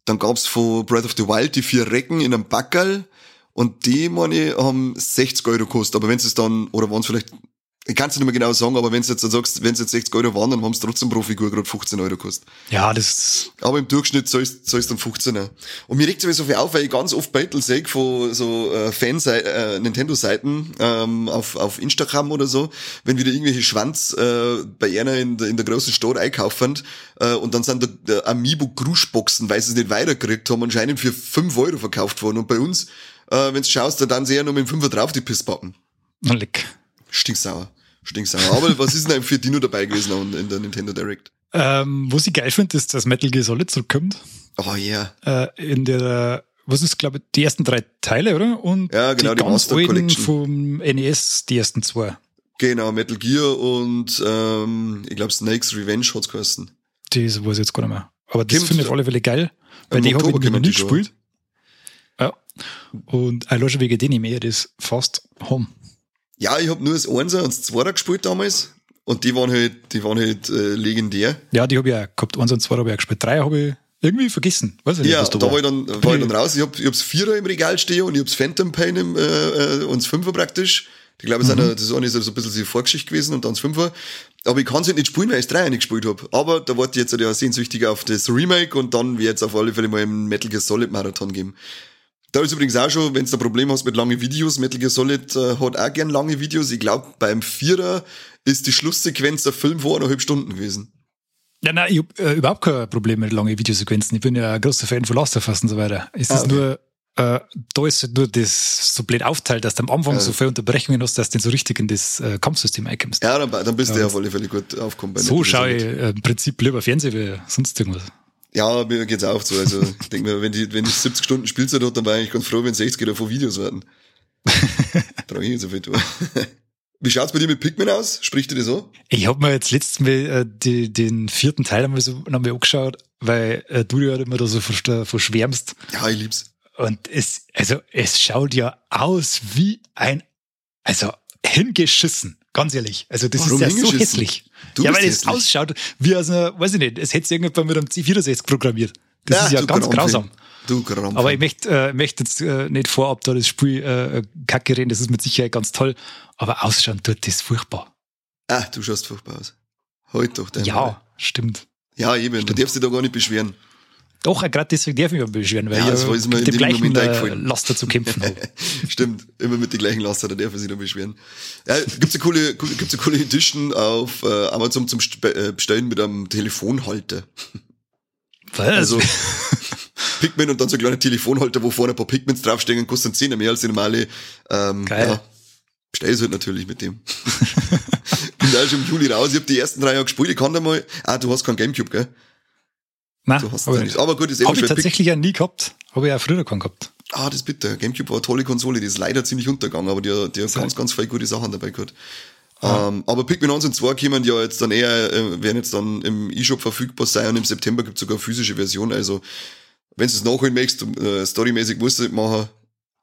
Dann gab's von Breath of the Wild die vier Recken in einem Backerl und die, meine haben 60 Euro gekostet. Aber wenn es dann, oder waren es vielleicht ich kann es nicht mehr genau sagen, aber wenn du jetzt sagst, wenn es jetzt 60 Euro waren, dann haben es trotzdem pro Figur gerade 15 Euro gekostet. Ja, das. Aber im Durchschnitt soll es dann 15 Und mir regt es so viel auf, weil ich ganz oft Battle sehe von so äh, Fanseiten, äh, Nintendo-Seiten ähm, auf, auf Instagram oder so, wenn wieder irgendwelche Schwanz äh, bei einer in der, in der großen Stadt einkaufen äh, und dann sind da, da Amiibo Gruschboxen, weil sie es nicht weitergekriegt haben, anscheinend für 5 Euro verkauft worden. Und bei uns, äh, wenn du schaust, dann sehr nur mit dem 5 drauf die Pissbacken. Leck. Stinksauer. Stinksauer. Aber was ist denn für Dino dabei gewesen in der Nintendo Direct? Ähm, was ich geil finde, ist, dass Metal Gear Solid zurückkommt. Oh ja. Yeah. Äh, in der, was ist, glaube ich, die ersten drei Teile, oder? Und ja, genau, die, die ganz Master Collection. vom NES, die ersten zwei. Genau, Metal Gear und ähm, ich glaube Snake's Revenge hat's geheißen. Das weiß ich jetzt gar nicht mehr. Aber das finde ich auf alle Fälle geil, weil die habe ich noch schon. gespielt. Ja. Und allein schon wegen denen mehr das fast haben. Ja, ich habe nur das Einser und das Zweier gespielt damals. Und die waren halt, die waren halt äh, legendär. Ja, die habe ich auch gehabt. Eins und zwei habe ich auch gespielt. Drei habe ich irgendwie vergessen. Weiß ich nicht, Ja, was da da war ich war. dann, war ich dann raus. Ich hab, ich hab's Vierer im Regal stehen und ich hab's Phantom Pain im, äh, äh, und das Fünfer praktisch. Ich glaube, mhm. das ist eine so ein bisschen die Vorgeschichte gewesen und dann das Fünfer. Aber ich kann's halt nicht spielen, weil ich das Dreier nicht gespielt hab. Aber da warte ich jetzt ja sehnsüchtig auf das Remake und dann wird es auf alle Fälle mal einen Metal Gear Solid Marathon geben. Da ist übrigens auch schon, wenn du ein Problem hast mit langen Videos, Metal Gear Solid äh, hat auch gern lange Videos. Ich glaube, beim Vierer ist die Schlusssequenz der Film vor eineinhalb Stunden gewesen. Ja, nein, ich habe äh, überhaupt kein Problem mit langen Videosequenzen. Ich bin ja ein großer Fan von Last of Us und so weiter. Es Ah, ist okay. nur, äh, da ist halt nur das so blöd aufteilt, dass du am Anfang Ja. so viele Unterbrechungen hast, dass du so richtig in das äh, Kampfsystem einkommst. Ja, dann, dann bist du Ja, ja auf alle Fälle gut aufgekommen. bei so schaue ich äh, im Prinzip lieber Fernsehen wie sonst irgendwas. Ja, mir geht's auch so. Also, ich denke mir, wenn die, wenn die 70 Stunden Spielzeit hat, dann war ich ganz froh, wenn 60 davon Videos werden. [laughs] Trage ich nicht so viel tun. Wie schaut's bei dir mit Pikmin aus? Spricht dir das so? Ich habe mir jetzt letztes Mal äh, die, den vierten Teil einmal so nochmal angeschaut, weil äh, du ja immer da so versch- verschwärmst. Ja, ich lieb's. Und es, also, es schaut ja aus wie ein, also, hingeschissen. Ganz ehrlich. Also, das Warum ist ja so hässlich. Du ja, weil es ausschaut wie aus einer, weiß ich nicht, es hätte irgendjemand mit einem C64 programmiert. Das Ja, ist ja ganz Krampf. grausam. Du Krampf. Aber ich möchte, äh, möchte jetzt äh, nicht vorab da das Spiel äh, kacke reden, das ist mit Sicherheit ganz toll. Aber ausschauen tut das furchtbar. Ah, du schaust furchtbar aus. Halt doch dein Ja, stimmt. Ja, eben. Du darfst dich da gar nicht beschweren. Doch, gerade deswegen darf ich mich beschweren, weil Ja, ich mir mit in dem gleichen Moment äh. Laster zu kämpfen habe. [laughs] Stimmt. Immer mit den gleichen Laster, da darf er sich noch beschweren. Ja, gibt's eine coole, coole- gibt's eine coole Edition auf äh, Amazon zum äh, Bestellen mit einem Telefonhalter. Was? Also Pikmin und dann so ein kleiner Telefonhalter, wo vorne ein paar Pikmins draufstehen, kostet 10 mehr als die normale. Ähm, Geil. Ja, bestell es halt natürlich mit dem. [laughs] Bin da schon im Juli raus. Ich habe die ersten drei Jahre gespielt. Ich kann da mal. Ah, du hast kein Gamecube, gell? Nein, Du hast ich nicht. Aber gut, ist eh Habe ich tatsächlich ja nie gehabt. Habe ich auch früher keinen gehabt. Ah, das ist bitter. Gamecube war eine tolle Konsole, die ist leider ziemlich untergegangen, aber die, hat- die hat ganz, ganz viele gute Sachen dabei gehabt. Ähm, aber Pikmin 1 und 2 kommen ja jetzt dann eher, äh, werden jetzt dann im E-Shop verfügbar sein und im September gibt es sogar eine physische Version. Also, wenn du es nachholen möchtest, äh, storymäßig musst du nicht machen,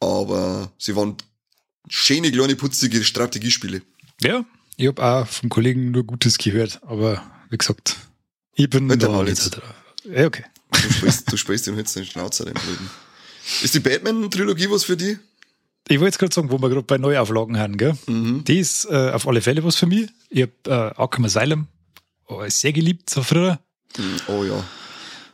aber sie waren schöne, kleine, putzige Strategiespiele. Ja, ich habe auch vom Kollegen nur Gutes gehört, aber wie gesagt, ich bin Halt da nicht so drauf. Ja, okay. Du sprichst, du sprichst den jetzt den Schnauzer, den Blöden. Ist die Batman-Trilogie was für die? Ich wollte jetzt gerade sagen, wo wir gerade bei Neuauflagen haben, gell? Mhm. Die ist äh, auf alle Fälle was für mich. Ich habe äh, Arkham Asylum oh, sehr geliebt, so früher. Oh ja.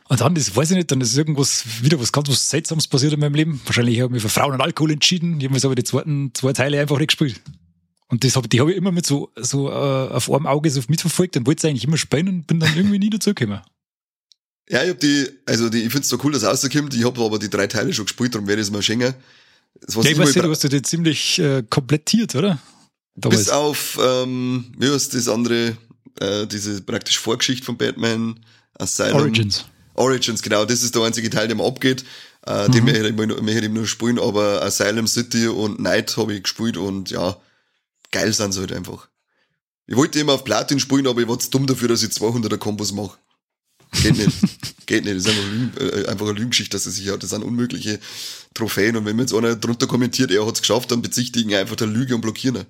Und dann, das weiß ich nicht, dann ist irgendwas, wieder was ganz was Seltsames passiert in meinem Leben. Wahrscheinlich habe ich mich für Frauen und Alkohol entschieden. Ich habe mir aber die zweiten zwei Teile einfach nicht gespielt. Und das hab, die habe ich immer mit so, so äh, auf einem Auge so mitverfolgt und wollte es eigentlich immer spielen und bin dann irgendwie nie dazugekommen. Ja, ich hab die, also die, ich find's so cool, dass es rauskommt. Ich hab aber die drei Teile schon gespielt, darum werde ich es mal schenken. Das, Ja, ich weiß bra- du hast ja die ziemlich äh, komplettiert, oder? Damals. bis auf, ähm, wie heißt das andere, äh, diese praktisch Vorgeschichte von Batman, Asylum. Origins. Origins, genau, das ist der einzige Teil, der mir abgeht. Äh, Mhm. Den möchte ich, möchte ich nur spielen, aber Asylum City und Night habe ich gespielt und ja, geil sind sie halt einfach. Ich wollte immer auf Platin spielen, aber ich war zu dumm dafür, dass ich 200er Kombos mache. Geht nicht. Geht nicht. Das ist einfach, Lügen, äh, einfach eine Lügengeschichte, dass er sich hat. Das sind unmögliche Trophäen. Und wenn mir jetzt einer drunter kommentiert, er hat es geschafft, dann bezichtigen einfach der Lüge und blockieren.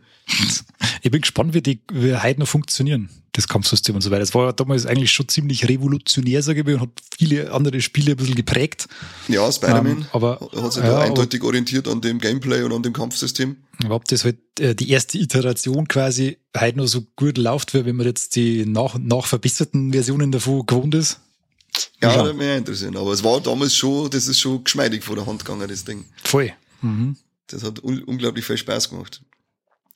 Ich bin gespannt, wie die wie noch funktionieren, das Kampfsystem und so weiter. Das war ja damals eigentlich schon ziemlich revolutionär, sage ich mal, und hat viele andere Spiele ein bisschen geprägt. Ja, Spider-Man ähm, aber, hat sich ja, da eindeutig orientiert an dem Gameplay und an dem Kampfsystem. Aber ob das halt äh, die erste Iteration quasi heute noch so gut läuft, wie wenn man jetzt die nach, nach verbesserten Versionen davon gewohnt ist. Ja, Ja. würde mich auch interessieren. Aber es war damals schon, das ist schon geschmeidig vor der Hand gegangen, das Ding. Voll. Mhm. Das hat un unglaublich viel Spaß gemacht.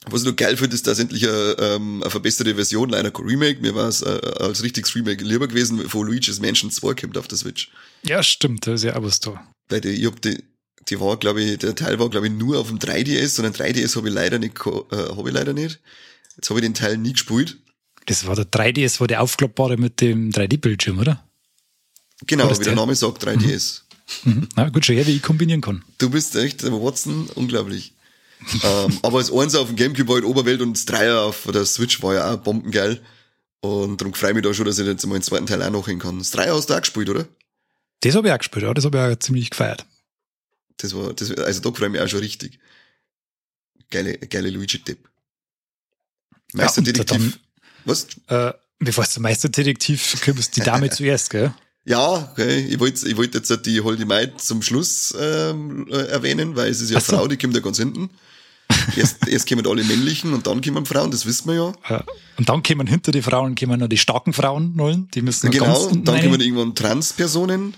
Was ich noch geil finde, ist, dass endlich eine, ähm, eine verbesserte Version, leider kein Remake, mir war es äh, als richtiges Remake lieber gewesen, wo Luigi's Mansion 2 kommt auf der Switch. Ja, stimmt, da ist ja auch was da. Weil die, ich hab die, die war, glaube ich, der Teil war, glaube ich, nur auf dem 3DS und ein 3DS habe ich leider nicht, äh, habe ich leider nicht. Jetzt habe ich den Teil nie gespielt. Das war der 3DS, war der aufklappbare mit dem 3D-Bildschirm, oder? Genau, das wie der der? Name sagt, 3DS. Mhm. Na gut, schon her, wie ich kombinieren kann. Du bist echt, äh, Watson, unglaublich. Ähm, aber das Eins auf dem Gamecube war halt Oberwelt und das Dreier auf der Switch war ja auch bombengeil. Und darum freue ich mich da schon, dass ich jetzt mal den zweiten Teil auch noch hin kann. Das Dreier hast du auch gespielt, oder? Das habe ich auch gespielt, ja, das habe ich auch ziemlich gefeiert. Das war, das, also da freue ich mich auch schon richtig. Geile, geile Luigi-Tipp. Meisterdetektiv. Was? Äh, bevor es zum Meisterdetektiv kommst, die Dame [laughs] zuerst, gell? Ja, okay. Ich wollte ich wollt jetzt die Holdy Maid zum Schluss ähm, äh, erwähnen, weil es ist ja Ach so. Frau, die kommt ja ganz hinten. Erst, erst kommen alle männlichen und dann kommen Frauen, das wissen wir ja. Äh, Und dann kommen hinter die Frauen, kommen noch die starken Frauen rollen, die müssen ganz Genau, unten dann kommen irgendwann Trans-Personen.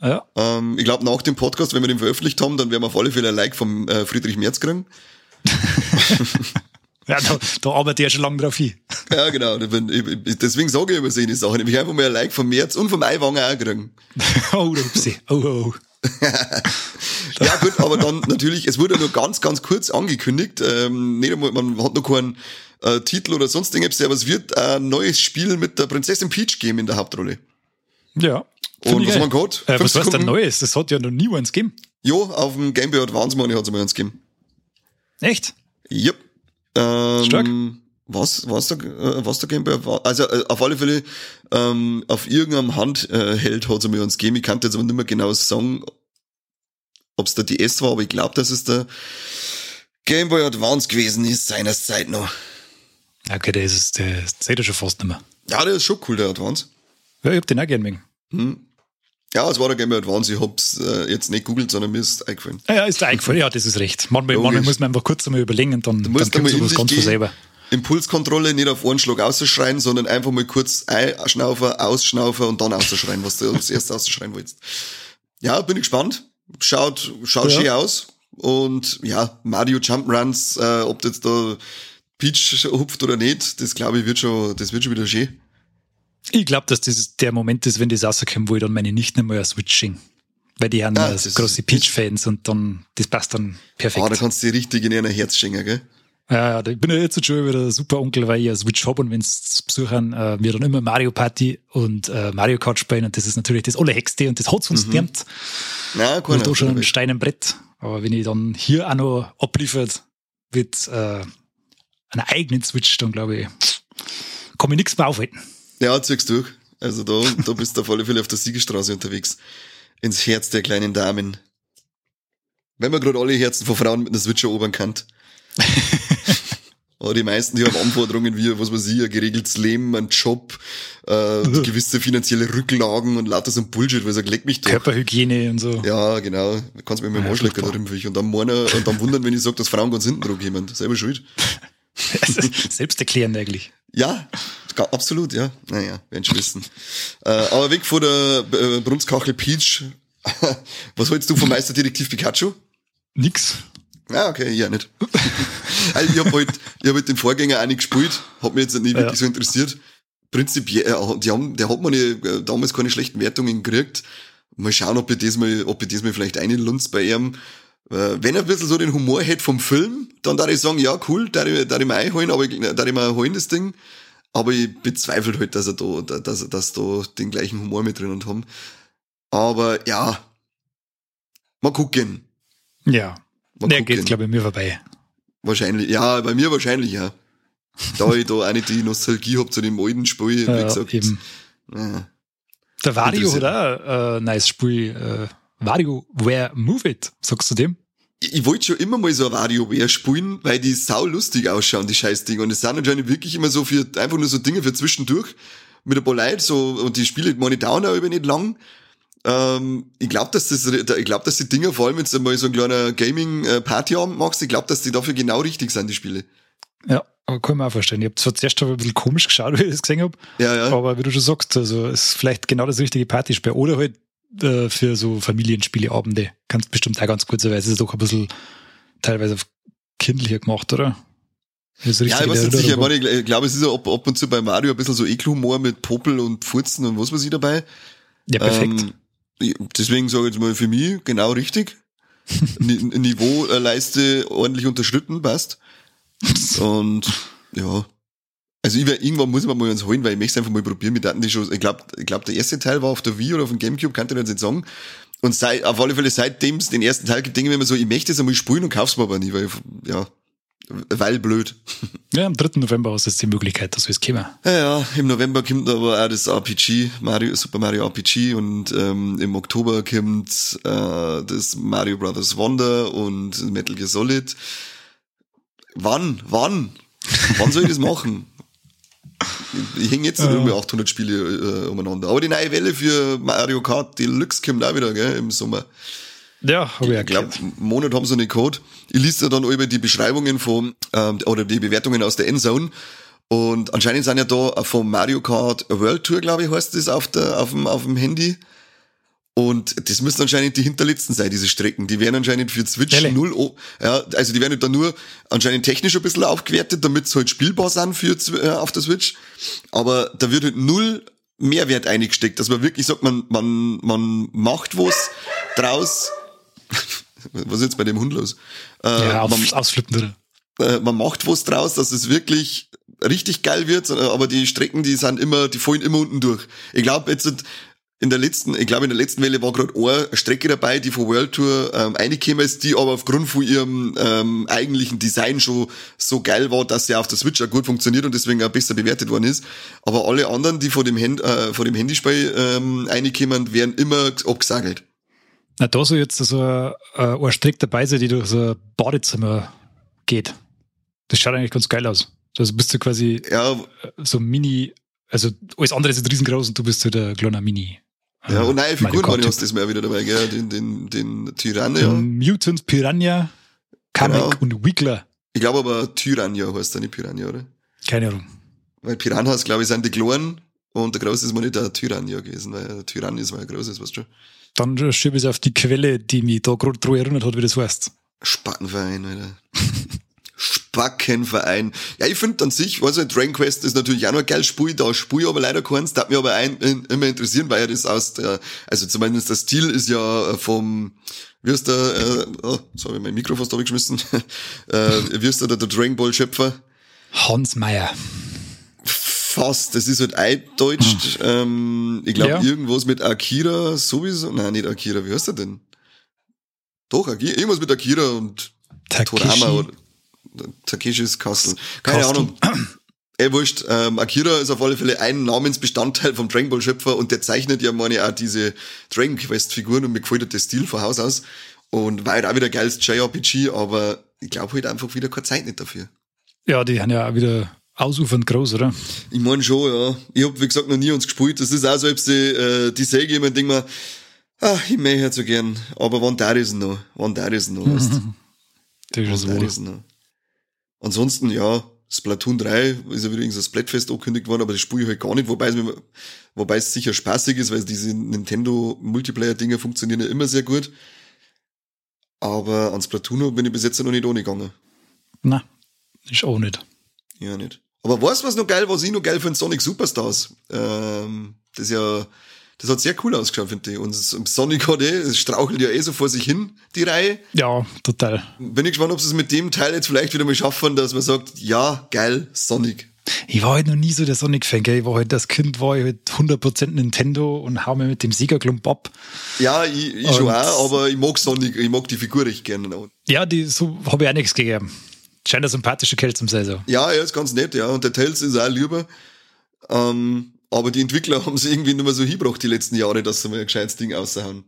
Ja, Ähm, ich glaube, nach dem Podcast, wenn wir den veröffentlicht haben, dann werden wir auf alle Fälle ein Like vom äh, Friedrich Merz kriegen. [laughs] ja da, da arbeite ich ja schon lange drauf hin. Ja, genau. Ich- ich- Deswegen sage ich über solche Sachen. Ich will einfach mal ein Like vom Merz und vom Eiwanger auch kriegen. [laughs] oh, da hupsi. Oh, oh, oh. [laughs] Ja gut, aber dann natürlich, es wurde nur ganz, ganz kurz angekündigt. Ähm, nicht einmal, man hat noch keinen äh, Titel oder sonst irgendwas, aber es wird ein neues Spiel mit der Prinzessin Peach geben in der Hauptrolle. Ja. Und was haben wir gehabt? Äh, was heißt denn? Neues? Das hat ja noch nie eins gegeben. Jo, auf dem Game Boy Advance Money hat es mal eins gegeben. Echt? Yep. Ähm, Stark. Was, was der, äh, was der Game Boy war? Also äh, auf alle Fälle ähm, auf irgendeinem Handheld hat es mir uns gegeben. Ich kann jetzt aber nicht mehr genau sagen, ob es der DS war, aber ich glaube, dass es der Game Boy Advance gewesen ist, seinerzeit noch. Okay, der ist es, der seht ihr schon fast nicht mehr. Ja, der ist schon cool, der Advance. Ja, ich hab den auch gern wegen. Hm. Ja, es war der Game Boy Advance. Ich hab's äh, jetzt nicht googelt, sondern mir ist eingefallen. Ja, ja, ist eingefallen. Ja, das ist recht. Manchmal, manchmal muss man einfach kurz einmal überlegen und dann, dann musst kommt einmal in sowas ganz von selber. Impulskontrolle nicht auf einen Schlag auszuschreien, sondern einfach mal kurz einschnaufen, ausschnaufen und dann auszuschreien, was du als [laughs] erstes auszuschreien willst. Ja, bin ich gespannt. Schaut, schaut Ja. schön aus. Und ja, Mario Jump'n'Runs, äh, ob jetzt da Peach hupft oder nicht, das glaube ich wird schon, das wird schon wieder schön. Ich glaube, dass das der Moment ist, wenn das rauskommt, wo ich dann meine Nichten einmal switching. Weil die haben ja große Peach-Fans und dann, das passt dann perfekt. Ah, da kannst du die richtig in ihr Herz schenken, gell? Ja, ja, ich bin ja jetzt schon wieder der super Onkel, weil ich ja Switch habe und wenn's besuchen, äh, wir dann immer Mario Party und äh, Mario Kart spielen und das ist natürlich das allerhexte und das hat's uns mhm. Na, Und keiner. da schon ein Stein im Brett. Aber wenn ich dann hier auch noch abliefert mit äh, einer eigenen Switch, dann glaube ich, kann mich nichts mehr aufhalten. Ja, zieh's durch. Also da, da bist du auf alle Fälle auf der Siegestraße unterwegs. Ins Herz der kleinen Damen. Wenn man gerade alle Herzen von Frauen mit einer Switch erobern kann. [laughs] Aber die meisten, die haben Anforderungen wie, was weiß ich, ein geregeltes Leben, ein Job, äh, [laughs] gewisse finanzielle Rücklagen und lauter so ein Bullshit, weil ich sage, leck mich doch. Körperhygiene und so. Ja, genau. Du kannst mir mit dem Ja, Arschlecker furchtbar. da drüben Und dann meiner, und dann wundern, wenn ich sage, dass Frauen ganz hinten drauf jemand. Selber schuld. [laughs] Selbsterklärend eigentlich. Ja, absolut, ja. Naja, werden schon wissen. äh, aber weg von der äh, Brunskachel Peach. [laughs] Was hältst du vom Meisterdetektiv Pikachu? Nix. Ja, okay, ja nicht. [laughs] also ich habe halt, ich hab halt den Vorgänger auch nicht gespielt, hat mich jetzt nicht wirklich Ja. so interessiert. Prinzipiell, äh, die haben, der hat mir nicht, äh, damals keine schlechten Wertungen gekriegt. Mal schauen, ob ich diesmal, ob ich diesmal vielleicht einlunzt bei ihm. Äh, wenn er ein bisschen so den Humor hätte vom Film, dann darf ich sagen, ja, cool, darf ich, darf ich mir einholen, aber ich, darf ich mir holen, das Ding. Aber ich bezweifle halt, dass er da, dass, er- dass da den gleichen Humor mit drin haben. Aber ja, mal gucken. Ja. Mal Der gucken. geht, glaube ich, mir vorbei. Wahrscheinlich, ja, bei mir wahrscheinlich, ja. Da ich da auch nicht die Nostalgie hab zu dem alten Spiel, wie Ja, gesagt. eben. Ja. Der Wario hat auch ein äh, neues Spiel. Äh, Wario Where Move It. Sagst du dem? Ich, ich wollte schon immer mal so ein WarioWare spielen, weil die sau lustig ausschauen, die scheiß Dinge. Und es sind anscheinend wirklich immer so für, einfach nur so Dinge für zwischendurch. Mit ein paar Leuten, so, und die Spiele, meine dauern auch über nicht lang. Ähm, ich glaube, dass das, ich glaube, dass die Dinger, vor allem wenn du mal so ein kleiner Gaming-Partyabend machst, ich glaube, dass die dafür genau richtig sind, die Spiele. Ja, aber kann mir auch verstehen. Ich habe zwar zuerst ein bisschen komisch geschaut, [laughs] wie ich das gesehen habe. Ja, ja. Aber wie du schon sagst, also ist vielleicht genau das richtige Partyspiel. Oder halt äh, für so Familienspieleabende. Kannst bestimmt auch ganz es ist doch ein bisschen teilweise kindlicher gemacht, oder? ja, ich weiß nicht sicher, ich, ich glaube, es ist ja ab, ab und zu bei Mario ein bisschen so Ekelhumor mit Popel und Furzen und was weiß ich dabei. Ja, perfekt. Ähm, deswegen sage ich jetzt mal für mich genau richtig. [laughs] Niveauleiste ordentlich unterschritten, passt. Und ja. Also ich, irgendwann muss man mal eins holen, weil ich möchte es einfach mal probieren. mit Daten, die schon, ich glaube, ich glaub, der erste Teil war auf der Wii oder auf dem Gamecube, kann ich jetzt nicht sagen. Und sei, auf alle Fälle seitdem es den ersten Teil gibt, denke ich mir immer so, ich möchte es einmal spielen und kauf's mir aber nie, weil, ja, weil blöd. Ja, am 3. November hast du jetzt die Möglichkeit, dass wir es kommen. Ja, ja, im November kommt aber auch das RPG, Mario, Super Mario RPG und ähm, im Oktober kommt äh, das Mario Brothers Wonder und Metal Gear Solid. Wann? Wann? Wann soll ich das machen? Ich, hänge jetzt ja. irgendwie 800 Spiele äh, umeinander. Aber die neue Welle für Mario Kart Deluxe kommt auch wieder, gell, im Sommer. Ja, habe ich Ich glaube, Monat haben sie einen Code. Ich liest ja dann über die Beschreibungen von, ähm, oder die Bewertungen aus der Endzone. Und anscheinend sind ja da vom Mario Kart World Tour, glaube ich, heißt das auf, der, auf, dem, auf dem Handy. Und das müssen anscheinend die hinterletzten sein, diese Strecken. Die werden anscheinend für Switch Delle. null, ja, also die werden dann nur anscheinend technisch ein bisschen aufgewertet, damit sie halt spielbar sind für, äh, auf der Switch. Aber da wird halt null Mehrwert eingesteckt, dass man wirklich sagt, man, man, man macht was draus, [laughs] was ist jetzt bei dem Hund los? Äh, ja, man, ausflippen äh, man macht was draus, dass es wirklich richtig geil wird, aber die Strecken, die sind immer, die fallen immer unten durch. Ich glaube, jetzt in der letzten, ich glaube in der letzten Welle war gerade eine Strecke dabei, die von World Tour ähm, reingekommen ist, die aber aufgrund von ihrem ähm, eigentlichen Design schon so geil war, dass sie auf der Switch auch gut funktioniert und deswegen auch besser bewertet worden ist. Aber alle anderen, die von dem, Hand, äh, von dem Handyspiel ähm, reinkommen, werden immer abgesagelt. Na, da soll jetzt so ein, ein Strick dabei sein, die durch so ein Badezimmer geht. Das schaut eigentlich ganz geil aus. Also bist du quasi ja. so Mini, also alles andere ist riesengroß und du bist so der kleiner Mini. Ja, und neue Figuren hast das mal wieder dabei, gell? Den, den, den Tyrannia. Mutant Piranha, Kamek genau. und Wiggler. Ich glaube aber Tyrannia heißt da nicht Piranha, oder? Keine Ahnung. Weil Piranhas, glaube ich, sind die Kleinen und der Große ist mal nicht der Tyrannia gewesen, weil der Tyrann ist mal ein großes, weißt du schon. Dann schiebe ich es auf die Quelle, die mich da gerade dran erinnert hat, wie das heißt. Spackenverein, Alter. [laughs] Spackenverein. Ja, ich finde an sich, also Dragon Quest ist natürlich auch noch ein geil Spiel, da spiele ich aber leider keins, das hat mich aber ein, in, immer interessieren, weil ja das aus der, also zumindest der Stil ist ja vom, wie ist der, äh, oh, jetzt habe ich mein Mikro fast [laughs] äh, wie ist der, der Dragon Ball Schöpfer? Hans Meyer fast. Das ist halt eindeutscht. Hm. Ähm, ich glaube, ja. irgendwas mit Akira sowieso. Nein, nicht Akira. Wie heißt er denn? Doch, Akira. Irgendwas mit Akira und Takeshi. Torama oder Takeshis Castle. Keine Castle. Ahnung. [clears throat] Ey, wurscht. Ähm, Akira ist auf alle Fälle ein Namensbestandteil vom Dragon Ball Schöpfer und der zeichnet ja meine auch diese Dragon Quest Figuren und mir gefällt der Stil von Haus aus. Und war halt auch wieder geiles JRPG, aber ich glaube halt einfach wieder keine Zeit nicht dafür. Ja, die haben ja auch wieder ausufernd groß, oder? Ich meine schon, ja. Ich hab, wie gesagt, noch nie uns gespielt. Das ist auch so, ob sie äh, die Säge immer denke mir, ah, ich möchte halt so gern. Aber wann da ist noch? Wann da ist noch? Weißt? [laughs] das ist wann ist noch? Ansonsten, ja, Splatoon 3 ist ja wieder irgendein Splatfest angekündigt worden, aber das spiele ich halt gar nicht, wobei es, wobei es sicher spaßig ist, weil diese Nintendo Multiplayer-Dinger funktionieren ja immer sehr gut. Aber an Splatoon bin ich bis jetzt noch nicht ohne gegangen. Na, ist auch nicht. Ja, nicht. Aber weißt du, was noch geil, was ich noch geil finde? Sonic Superstars. Ähm, das ist ja, das hat sehr cool ausgeschaut, finde ich. Und Sonic HD, es strauchelt ja eh so vor sich hin, die Reihe. Ja, total. Bin ich gespannt, ob sie es mit dem Teil jetzt vielleicht wieder mal schaffen, dass man sagt, ja, geil, Sonic. Ich war halt noch nie so der Sonic-Fan, Ich war halt das Kind, war ich halt 100% Nintendo und hau mir mit dem Siegerklump ab. Ja, ich, ich schon auch, aber ich mag Sonic, ich mag die Figur recht gerne. Ja, die, so habe ich auch nichts gegeben. Scheint ein sympathischer Kerl zum sein, so. Ja, er ist ganz nett, ja. Und der Tails ist auch lieber. Ähm, aber die Entwickler [laughs] haben es irgendwie nicht mehr so hingebracht die letzten Jahre, dass sie mal ein gescheites Ding raushauen.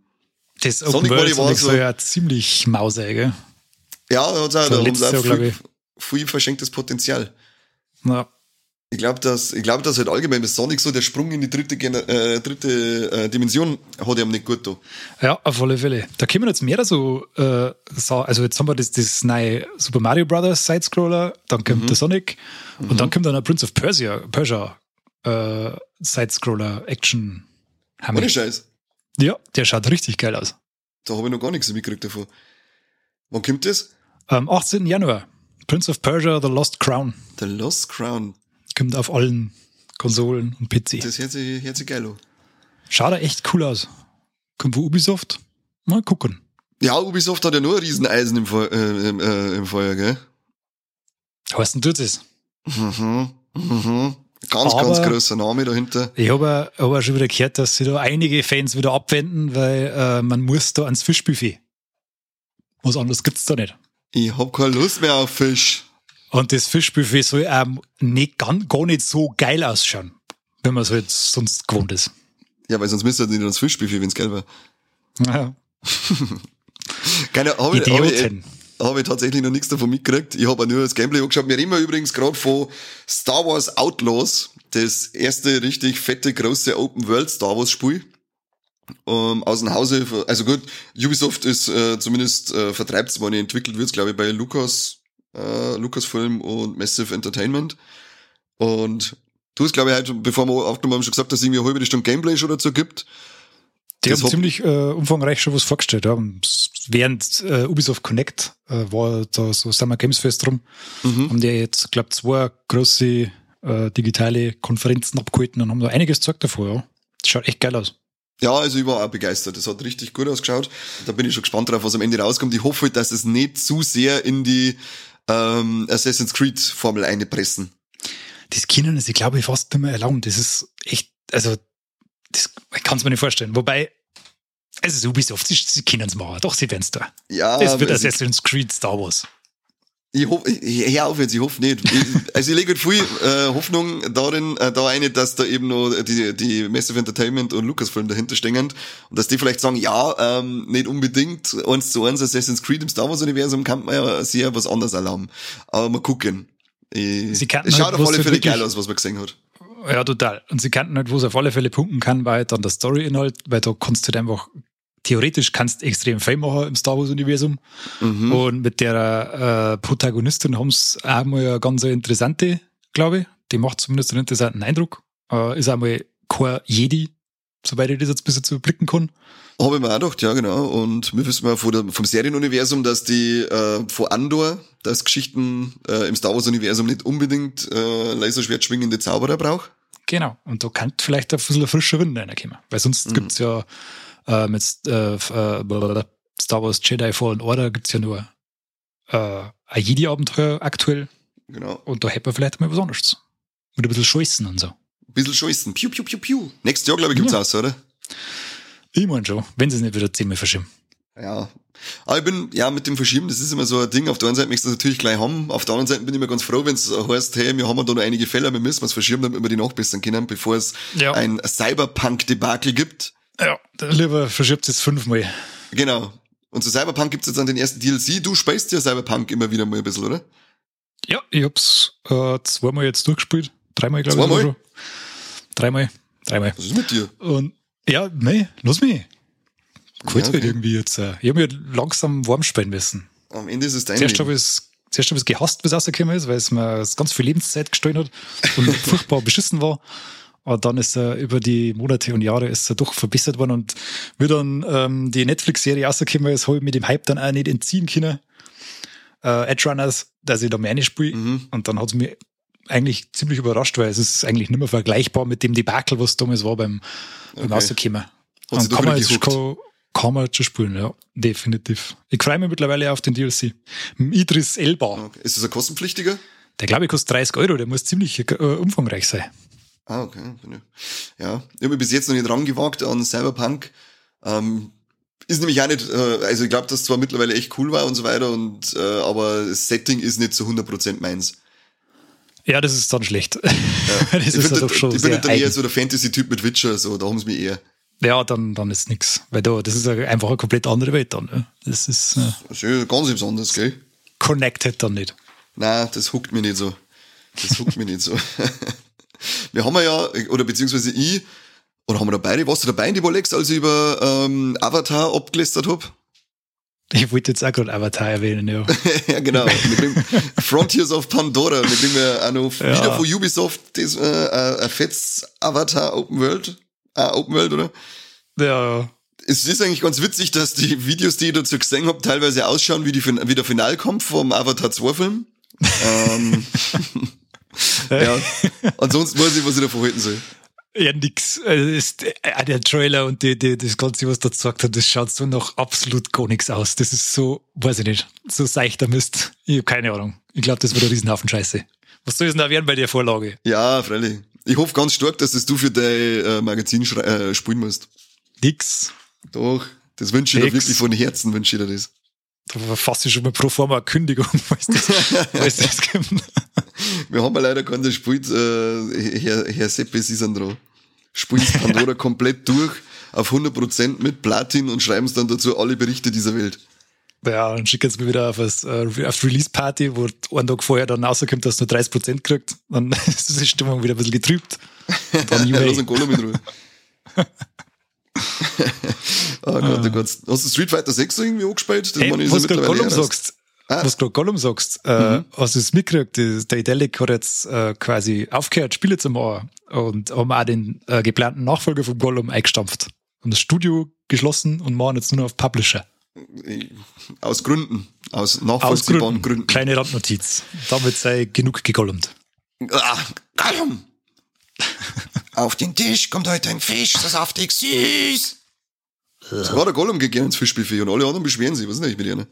Das Open Sonic World war so ja ziemlich mausig, gell? Ja, da haben sie auch viel, viel verschenktes Potenzial. Ja. Ich glaube, dass, ich glaube, dass halt allgemein bei Sonic so der Sprung in die dritte, äh, dritte äh, Dimension hat ihm nicht gut da. Ja, auf alle Fälle. Da kommen jetzt mehr so, äh, also jetzt haben wir das, das neue Super Mario Brothers Sidescroller, dann kommt mhm. der Sonic mhm. und dann kommt dann der Prince of Persia, Persia äh, Sidescroller Action. Ohne Scheiß. Ja, der schaut richtig geil aus. Da habe ich noch gar nichts mitgekriegt davon. Wann kommt das? Am 18. Januar. Prince of Persia, The Lost Crown. The Lost Crown. Kommt auf allen Konsolen und PC. Das hört sich, hört sich geil an. Schaut echt cool aus. Kommt von Ubisoft. Mal gucken. Ja, Ubisoft hat ja nur ein Rieseneisen im, Feu äh, im, äh, im Feuer, gell? Heißt denn du das? Mhm. Mhm. Ganz, Aber ganz großer Name dahinter. Ich habe hab auch schon wieder gehört, dass sich da einige Fans wieder abwenden, weil äh, man muss da ans Fischbuffet. Was anderes gibt's da nicht. Ich hab keine Lust mehr auf Fisch. Und das Fischbuffet soll ähm, nicht, gar, gar nicht so geil ausschauen, wenn man es halt sonst gewohnt ist. Ja, weil sonst müsste er nicht ans Fischbuffet, wenn es geil wäre. Ja. [laughs] Keine habe ich, hab ich, hab ich tatsächlich noch nichts davon mitgekriegt. Ich habe nur das Gameplay angeschaut. Wir reden übrigens gerade von Star Wars Outlaws, das erste richtig fette, große Open World Star Wars Spiel. Ähm, aus dem Hause, also gut, Ubisoft ist äh, zumindest äh, vertreibt es, wann entwickelt wird, glaube ich, bei Lucas äh, Lucasfilm und Massive Entertainment. Und du hast, glaube ich, heute, bevor wir aufgenommen haben, schon gesagt, dass es irgendwie eine halbe Stunde Gameplay schon dazu gibt. Die das haben ziemlich äh, umfangreich schon was vorgestellt. Ja. Während äh, Ubisoft Connect äh, war da so Summer Games Fest rum, mhm. haben die jetzt, glaube zwei große äh, digitale Konferenzen abgehalten und haben da einiges gezeigt davor. Ja. Das schaut echt geil aus. Ja, also ich war auch begeistert. Das hat richtig gut ausgeschaut. Da bin ich schon gespannt drauf, was am Ende rauskommt. Ich hoffe, dass es nicht zu sehr in die ähm, Assassin's Creed Formel einpressen. Das ist, ich glaube, fast nicht mehr erlaubt. Das ist echt, also, das, ich kann es mir nicht vorstellen. Wobei, also Ubisoft, sie, sie können es machen. Doch, sie werden es da. Ja. Das wird Assassin's Creed Star Wars. Ich hoffe, hör auf jetzt, ich hoffe nicht. Ich, also ich lege halt viel äh, Hoffnung darin, äh, da eine, dass da eben noch die, die Massive Entertainment und Lucasfilm dahinter stehen und dass die vielleicht sagen, ja, ähm, nicht unbedingt eins zu eins Assassin's Creed im Star Wars Universum kann man ja sehr was anderes erlauben. Aber mal gucken. Ich, sie es schaut halt, auf alle Fälle geil aus, was man gesehen hat. Ja, total. Und sie kannten halt, wo es auf alle Fälle punkten kann, weil dann der Story-Inhalt, weil da kannst du halt einfach theoretisch kannst extrem Fame machen im Star Wars-Universum. Mhm. Und mit der äh, Protagonistin haben sie auch mal eine ganz interessante, glaube ich. Die macht zumindest einen interessanten Eindruck. Äh, ist einmal kein Jedi, soweit ich das jetzt ein bisschen überblicken kann. Habe ich mir auch gedacht, ja, genau. Und wir wissen mal vom Serienuniversum, dass die äh, von Andor, dass Geschichten äh, im Star Wars-Universum nicht unbedingt äh, Laserschwert schwingende Zauberer braucht. Genau. Und da kann vielleicht ein bisschen frischer Wind reinkommen. Weil sonst mhm. gibt's ja äh, mit äh, äh, Star Wars Jedi Fallen Order gibt's ja nur äh, ein Jedi-Abenteuer aktuell. Genau. Und da hätte man vielleicht mal was anderes. Mit ein bisschen Scheißen und so. Ein bisschen Scheißen. Piu, piu, piu, piu. Nächstes Jahr, glaube ich, gibt's ja. aus, oder? Ich meine schon, wenn sie es nicht wieder zehnmal verschieben. Ja. Aber ich bin, ja, mit dem Verschieben, das ist immer so ein Ding. Auf der einen Seite möchtest du das natürlich gleich haben. Auf der anderen Seite bin ich immer ganz froh, wenn es heißt, hey, wir haben da noch einige Fälle, wir müssen was verschieben, damit wir die nachbessern können, bevor es ja. ein Cyberpunk-Debakel gibt. Ja, lieber verschiebt es fünfmal. Genau. Und zu Cyberpunk gibt's jetzt dann den ersten DLC. Du spielst ja Cyberpunk immer wieder mal ein bisschen, oder? Ja, ich hab's äh, zweimal jetzt durchgespielt. Dreimal, glaube ich. Zweimal? Dreimal. Dreimal. Was ist mit dir? Und ja, nee, lass mich. Kurz ja, okay. halt irgendwie jetzt. Äh, ich hab mir langsam warm spielen müssen. Am Ende ist es dein Zuerst habe ich es zuerst hab ich's gehasst, bis es rausgekommen ist, weil es mir ganz viel Lebenszeit gestohlen hat und [laughs] furchtbar beschissen war. Aber dann ist er über die Monate und Jahre ist er doch verbessert worden und wie dann ähm, die Netflix-Serie rausgekommen ist, habe ich mit dem Hype dann auch nicht entziehen können. Äh, Edge Runners, dass ich da mehr spiele. Mhm. Und dann hat es mich eigentlich ziemlich überrascht, weil es ist eigentlich nicht mehr vergleichbar mit dem Debakel, was damals war beim, beim okay. Rausgekommen. Und kann man, jetzt, kann, kann man schon spielen, ja, definitiv. Ich freue mich mittlerweile auf den DLC. Idris Elba. Okay. Ist das ein kostenpflichtiger? Der glaube ich kostet 30 Euro, der muss ziemlich äh, umfangreich sein. Ah, okay. Ja, ich habe mich bis jetzt noch nicht rangewagt an Cyberpunk. Ähm, ist nämlich auch nicht, äh, also ich glaube, dass zwar mittlerweile echt cool war und so weiter, und äh, aber das Setting ist nicht zu 100% meins. Ja, das ist dann schlecht. Ja. [laughs] das ich ist doch schon ich bin dann eher so der Fantasy-Typ mit Witcher, so, da haben sie mich eher. Ja, dann, dann ist nichts. Weil da, das ist einfach eine komplett andere Welt dann. Ne? Das ist. Äh, das ist ganz besonders, gell? Connected dann nicht. Nein, das huckt mich nicht so. Das huckt mich nicht so. [laughs] Wir haben ja, oder beziehungsweise ich, oder haben wir da beide, warst du dabei in die Bolex, als ich über ähm, Avatar abgelästert habe? Ich wollte jetzt auch gerade Avatar erwähnen, ja. [laughs] ja, genau. Mit dem Frontiers of Pandora, mit dem wir auch noch ja. wieder von Ubisoft das äh, ein fettes Avatar Open World, äh, Open World, oder? Ja. Es ist eigentlich ganz witzig, dass die Videos, die ich dazu gesehen habe, teilweise ausschauen wie, die, wie der Finalkampf vom Avatar 2 Film. [laughs] ähm, ja. Ansonsten weiß ich, was ich davon halten soll. Ja, nix. Also äh, der Trailer und die, die, das Ganze, was da gesagt hat, das schaut so noch absolut gar nichts aus. Das ist so, weiß ich nicht, so seichter Mist. Ich habe keine Ahnung. Ich glaube, das wird ein Riesenhaufen Scheiße. Was soll es denn da werden bei der Vorlage? Ja, freilich. Ich hoffe ganz stark, dass das du für dein äh, Magazin äh, spielen musst. Nix. Doch, das wünsche ich dir wirklich von Herzen, wünsche ich dir das. Ich schon mal pro forma eine Kündigung, [laughs] falls das, falls das gibt. [laughs] Wir haben ja leider keinen, der spielt, äh, Herr, Herr Seppe Sisandro. Spielt Pandora [laughs] komplett durch, auf 100% mit Platin und schreiben es dann dazu alle Berichte dieser Welt. Ja, dann schicken sie mir wieder auf, das, äh, auf Release-Party, wo einen Tag vorher dann rauskommt, dass du nur 30% kriegt. Dann ist die Stimmung wieder ein bisschen getrübt. Und dann lass einen Gollum in Ruhe. Oh [laughs] Gott, oh Gott. Hast du Street Fighter 6 irgendwie angespielt? Das Ey, was du Gollum sagst, ah. was du Gollum sagst, äh, mhm. hast du es mitgekriegt? Der Idelic hat jetzt äh, quasi aufgehört, Spiele zu machen und haben auch den äh, geplanten Nachfolger vom Gollum eingestampft. Und das Studio geschlossen und machen jetzt nur noch auf Publisher. Aus Gründen. Aus nachvollziehbaren Gründen. Gründen. Kleine Randnotiz. Damit sei genug gegollumt. Ah, Gollum! Auf den Tisch kommt heute ein Fisch, so saftig süß. Sogar der Gollum gerne ins Fischbuffet und alle anderen beschweren sich. Was ist denn mit ihnen?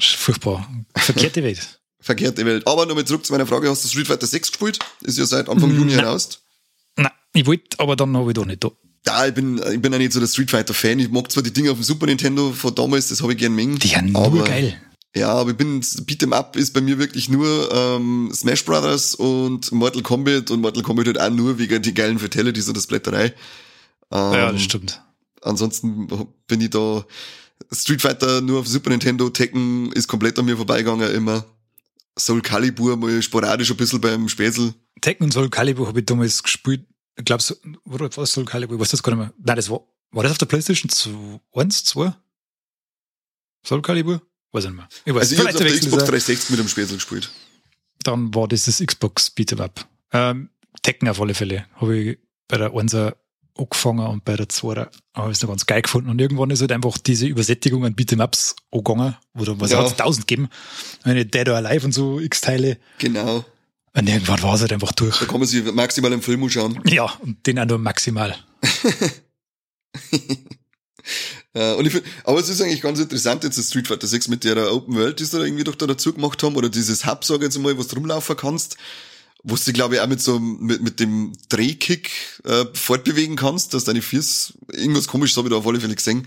Furchtbar. Verkehrte Welt. Verkehrte Welt. Aber nochmal zurück zu meiner Frage. Hast du Street Fighter 6 gespielt? Ist ja seit Anfang Juni heraus. Nein, ich wollte, aber dann habe ich doch nicht da. Ja, ich bin, ich bin ja nicht so der Street Fighter Fan. Ich mag zwar die Dinge auf dem Super Nintendo von damals, das habe ich gern mengen. Die sind nur geil. Ja, aber ich bin, Beat'em Up ist bei mir wirklich nur ähm, Smash Brothers und Mortal Kombat und Mortal Kombat halt auch nur wegen die geilen Fatalities und das Blätterei. Ähm, ja, das stimmt. Ansonsten bin ich da Street Fighter nur auf Super Nintendo, Tekken ist komplett an mir vorbeigegangen immer. Soul Calibur mal sporadisch ein bisschen beim Späßel. Tekken und Soul Calibur habe ich damals gespielt. Ich glaube, so, war das Soul Calibur? Was das gar nicht mehr? Nein, das war, war das auf der Playstation 1, 2? Soul Calibur? Weiß ich nicht mehr. Ich weiß, also ich habe auf der Xbox 360 mit dem Späßel gespielt. Dann war das das Xbox Beat'em Up. Ähm, Tekken auf alle Fälle. Habe ich bei der 1 angefangen und bei der 2 habe ich es noch ganz geil gefunden. Und irgendwann ist halt einfach diese Übersättigung an Beat'em Ups angegangen, wo dann was ja. hat es tausend gegeben. Eine Dead or Alive und so X-Teile. Genau. Und irgendwann war es halt einfach durch. Da kann man sich maximal im Film anschauen. Ja, und den auch nur maximal. [laughs] Ja, und ich find, aber es ist eigentlich ganz interessant jetzt das Street Fighter 6 mit der Open World, die sie da irgendwie doch da dazu gemacht haben, oder dieses Hub, sag ich jetzt mal, was du rumlaufen kannst, wo du, glaube ich, auch mit so, mit, mit dem Drehkick äh, fortbewegen kannst, dass deine Füße, irgendwas komisches habe ich da auf alle Fälle gesehen.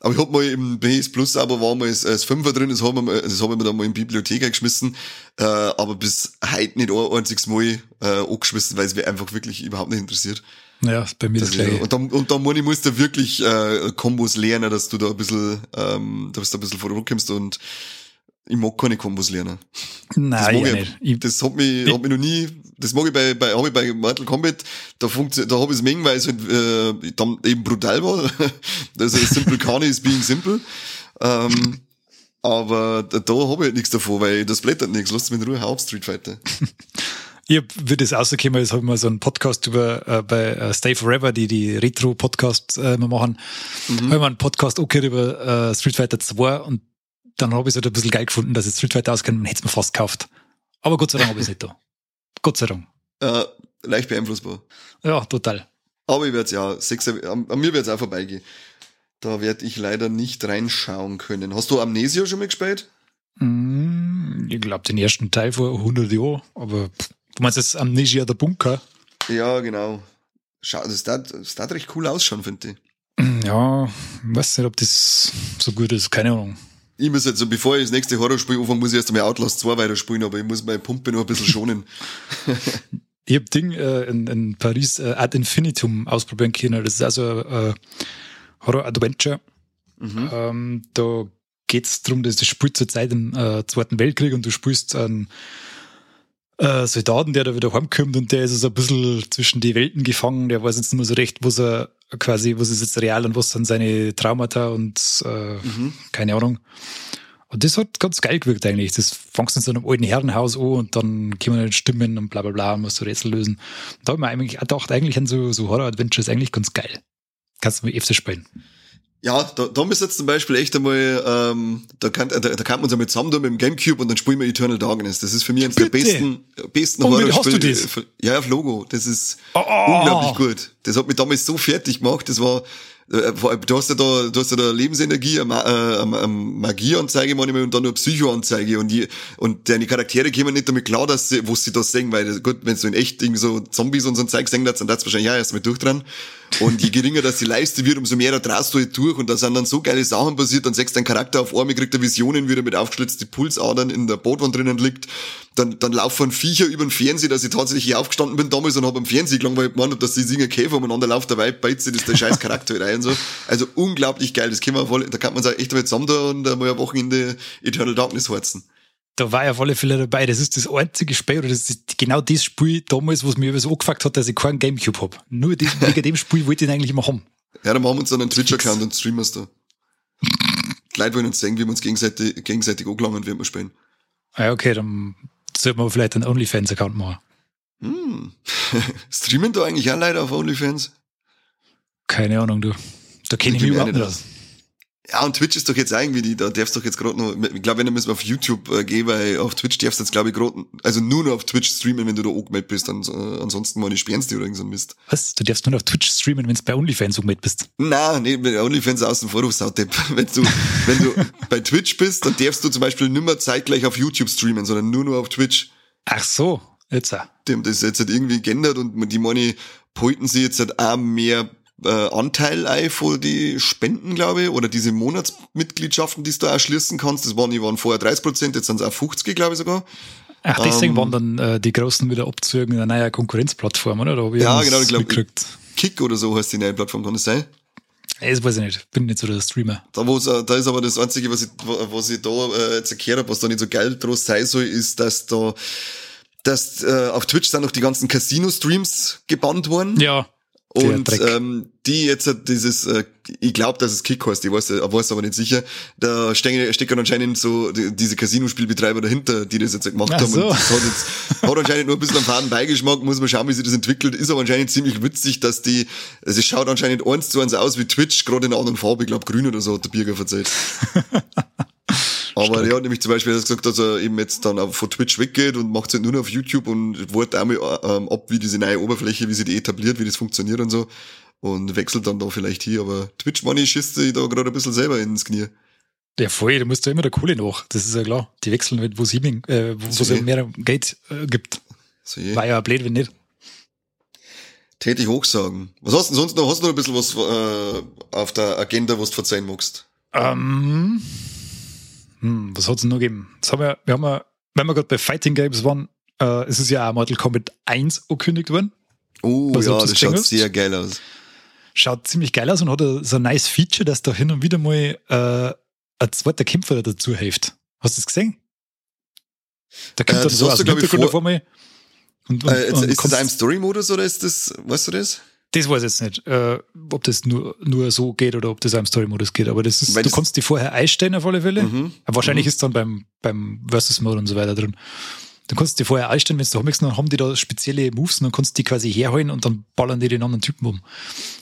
Aber ich hab mal im PS Plus aber war mal als, als Fünfer drin, das haben wir, das haben wir da mal in die Bibliothek geschmissen, äh, aber bis heute nicht ein einziges Mal äh, angeschmissen, weil es mir einfach wirklich überhaupt nicht interessiert. Ja, bei mir das, das gleiche. Und dann, und dann Moni, musst du wirklich äh, Kombos lernen, dass du da ein bisschen, ähm, dass du ein bisschen vorankommst und ich mag keine Kombos lernen. Nein, das, mag ich, nicht. das hat mich, hat mich noch nie, das mag ich bei, bei, hab ich bei Mortal Kombat, da funktioniert, da hab ich es mengen, weil es halt, äh, dann eben brutal war. also Simple Kani ist being simple. Ähm, aber da, da habe ich halt nichts davon, weil das blättert nichts. Lasst mich in Ruhe, Haupt Street Fighter. [laughs] Ich wie das rausgekommen ist, habe ich mal so einen Podcast über äh, bei äh, Stay Forever, die die Retro-Podcast äh, machen. Mhm. Habe ich mal einen Podcast angehört über äh, Street Fighter 2 und dann habe ich es halt ein bisschen geil gefunden, dass ich Street Fighter auskenne und hätte es mir fast gekauft. Aber Gott sei Dank habe ich es nicht da. Gott sei Dank. Äh, leicht beeinflussbar. Ja, total. Aber ich werde es ja, sechs, an, an mir wird es auch vorbeigehen. Da werde ich leider nicht reinschauen können. Hast du Amnesia schon mal gespielt? Mm, ich glaube, den ersten Teil vor 100 Jahren, aber Du meinst jetzt Amnesia der Bunker? Ja, genau. Schau, das das recht cool ausschauen, finde ich. Ja, ich weiß nicht, ob das so gut ist, keine Ahnung. Ich muss jetzt, so, bevor ich das nächste Horrorspiel anfange, muss ich erst einmal Outlast 2 weiter spielen, aber ich muss meine Pumpe noch ein bisschen schonen. [laughs] ich hab Ding äh, in, in Paris äh, Ad Infinitum ausprobieren können. Das ist also äh, Horror-Adventure. Mhm. Ähm, da geht's drum, dass du spielst zur Zeit im äh, Zweiten Weltkrieg und du spielst einen äh, Soldaten, der da wieder heimkommt und der ist so ein bisschen zwischen die Welten gefangen. Der weiß jetzt nicht mehr so recht, wo er quasi, was ist jetzt real und was sind seine Traumata und äh, mhm. keine Ahnung. Und das hat ganz geil gewirkt eigentlich. Das fängst in so einem alten Herrenhaus an und dann kommen dann Stimmen und bla bla bla, musst du Rätsel lösen. Und da habe ich mir eigentlich gedacht, eigentlich an so, so Horror-Adventures eigentlich ganz geil. Kannst du mir öfter spielen. Ja, da, da müsst jetzt zum Beispiel echt einmal, ähm, da kann, da, da kann man uns einmal zusammen tun mit dem Gamecube und dann spielen wir Eternal Darkness. Das ist für mich eines der besten, besten Horrorspiele. Ja, auf Logo. Das ist oh, oh. unglaublich gut. Das hat mich damals so fertig gemacht. Das war, äh, du hast ja da, du hast ja da Lebensenergie, eine, eine, eine Magieanzeige und dann nur Psychoanzeige. Und die, und deine Charaktere kommen nicht damit klar, dass sie, wo sie das sehen, weil gut, wenn du in echt irgendwie so Zombies und so ein Zeug sehen, dann das wahrscheinlich ja erst mal durch dran. Und je geringer das die Leiste wird, umso mehr da traust du halt durch. Und da sind dann so geile Sachen passiert, dann sechst dein Charakter auf einmal, kriegt er Visionen wieder mit aufgeschlitzten Pulsadern in der Bootwand drinnen liegt, dann, dann laufen Viecher über den Fernseher, dass ich tatsächlich hier aufgestanden bin damals und habe am Fernseher gelangt, weil ich gemeint habe, dass die Singer Käfer umeinander laufen, dabei beizt sich das der scheiß Charakter rein und so. Also unglaublich geil, das kann man voll, da kann man sich echt mal zusammen da und einmal eine Woche in die Eternal Darkness horzen. Da war ja alle Fälle dabei. Das ist das einzige Spiel, oder das ist genau das Spiel damals, was mir über so angefuckt hat, dass ich keinen Gamecube hab. Nur das, wegen dem Spiel wollte ich ihn eigentlich immer haben. Ja, dann machen wir uns dann einen Twitch-Account und streamen es da. Die Leute wollen uns sehen, wie wir uns gegenseitig, gegenseitig angelangen, wie wir spielen. Ah, okay, dann sollte man vielleicht einen OnlyFans-Account machen. Hm. [laughs] Streamen da eigentlich auch Leute auf OnlyFans? Keine Ahnung, du. Da kenne ich mich überhaupt nicht aus. Ja, und Twitch ist doch jetzt irgendwie, die, da darfst du doch jetzt gerade noch, ich glaube, wenn du müssen auf YouTube äh, gehen, weil auf Twitch darfst du jetzt, glaube ich, gerade, also nur noch auf Twitch streamen, wenn du da angemeldet bist, dann, äh, ansonsten mal die sperrenst du oder irgend so Mist. Was? Du darfst nur noch auf Twitch streamen, wenn du bei OnlyFans angemeldet bist? Nein, nee, bei OnlyFans außen vor, du Sautepp. [laughs] Wenn du, wenn du [laughs] bei Twitch bist, dann darfst du zum Beispiel nicht mehr zeitgleich auf YouTube streamen, sondern nur noch auf Twitch. Ach so, jetzt. Die haben das jetzt halt irgendwie geändert und die meine, polten sie jetzt halt auch mehr äh, Anteil ein von die Spenden, glaube ich, oder diese Monatsmitgliedschaften, die du da erschließen kannst. Das waren, die waren vorher 30 Prozent, jetzt sind es auch 50, glaube ich sogar. Ach, deswegen ähm, waren dann äh, die Großen wieder abzogen in einer neuen Konkurrenzplattform, oder? Da ja, genau, ich glaube, Kick oder so heißt die neue Plattform, kann das sein? Das weiß ich nicht. Bin nicht so der Streamer. Da, wo's, äh, da ist aber das Einzige, was ich, was ich da äh, jetzt erklärt habe, was da nicht so geil draus sein soll, ist, dass da dass äh, auf Twitch sind noch die ganzen Casino-Streams gebannt worden. Ja. Und ähm, die jetzt dieses, äh, ich glaube, dass es Kick heißt, ich weiß, ich weiß aber nicht sicher, da stecken, stecken anscheinend so die, diese Casino-Spielbetreiber dahinter, die das jetzt gemacht Ach haben. So. Und das hat jetzt hat anscheinend nur ein bisschen einen faden Beigeschmack, muss man schauen, wie sich das entwickelt. Ist aber anscheinend ziemlich witzig, dass die, also es schaut anscheinend eins zu eins aus wie Twitch, gerade in einer anderen Farbe, ich glaube grün oder so, hat der Bierger verzeiht. [laughs] Aber er hat nämlich zum Beispiel gesagt, dass er eben jetzt dann von Twitch weggeht und macht es halt nur noch auf YouTube und wartet einmal ähm, ab, wie diese neue Oberfläche, wie sie die etabliert, wie das funktioniert und so. Und wechselt dann da vielleicht hier. Aber Twitch Money schießt sich da gerade ein bisschen selber ins Knie. Ja, voll, da musst du immer der Kohle nach. Das ist ja klar. Die wechseln mit, wo es äh, wo, es mehr Geld äh, gibt. So War ja blöd, wenn nicht. Täte ich hoch sagen. Was hast du denn sonst noch? Hast du noch ein bisschen was äh, auf der Agenda, was du verzeihen magst? Ähm, hm, was hat es noch gegeben? Jetzt haben wir, wir haben ja, wenn wir gerade bei Fighting Games waren, äh, es ist ja auch Mortal Kombat 1 angekündigt worden. Oh, was, ja, das, das schaut sehr geil aus. Schaut ziemlich geil aus und hat so ein nice Feature, dass da hin und wieder mal äh, ein zweiter Kämpfer dazu hilft. Hast du das gesehen? Da kommt äh, dann so aus dem Hintergrund vor mir. Und, und, äh, und ist das ein Story-Modus oder ist das, weißt du das? Das weiß ich jetzt nicht, äh, ob das nur, nur so geht oder ob das auch im Story-Modus geht. Aber das ist, Weil du das kannst die vorher einstellen auf alle Fälle. Mhm. Wahrscheinlich mhm. ist dann beim, beim Versus-Mode und so weiter drin. Du kannst die vorher einstellen, wenn du da dann haben die da spezielle Moves und dann kannst du die quasi herholen und dann ballern die den anderen Typen um.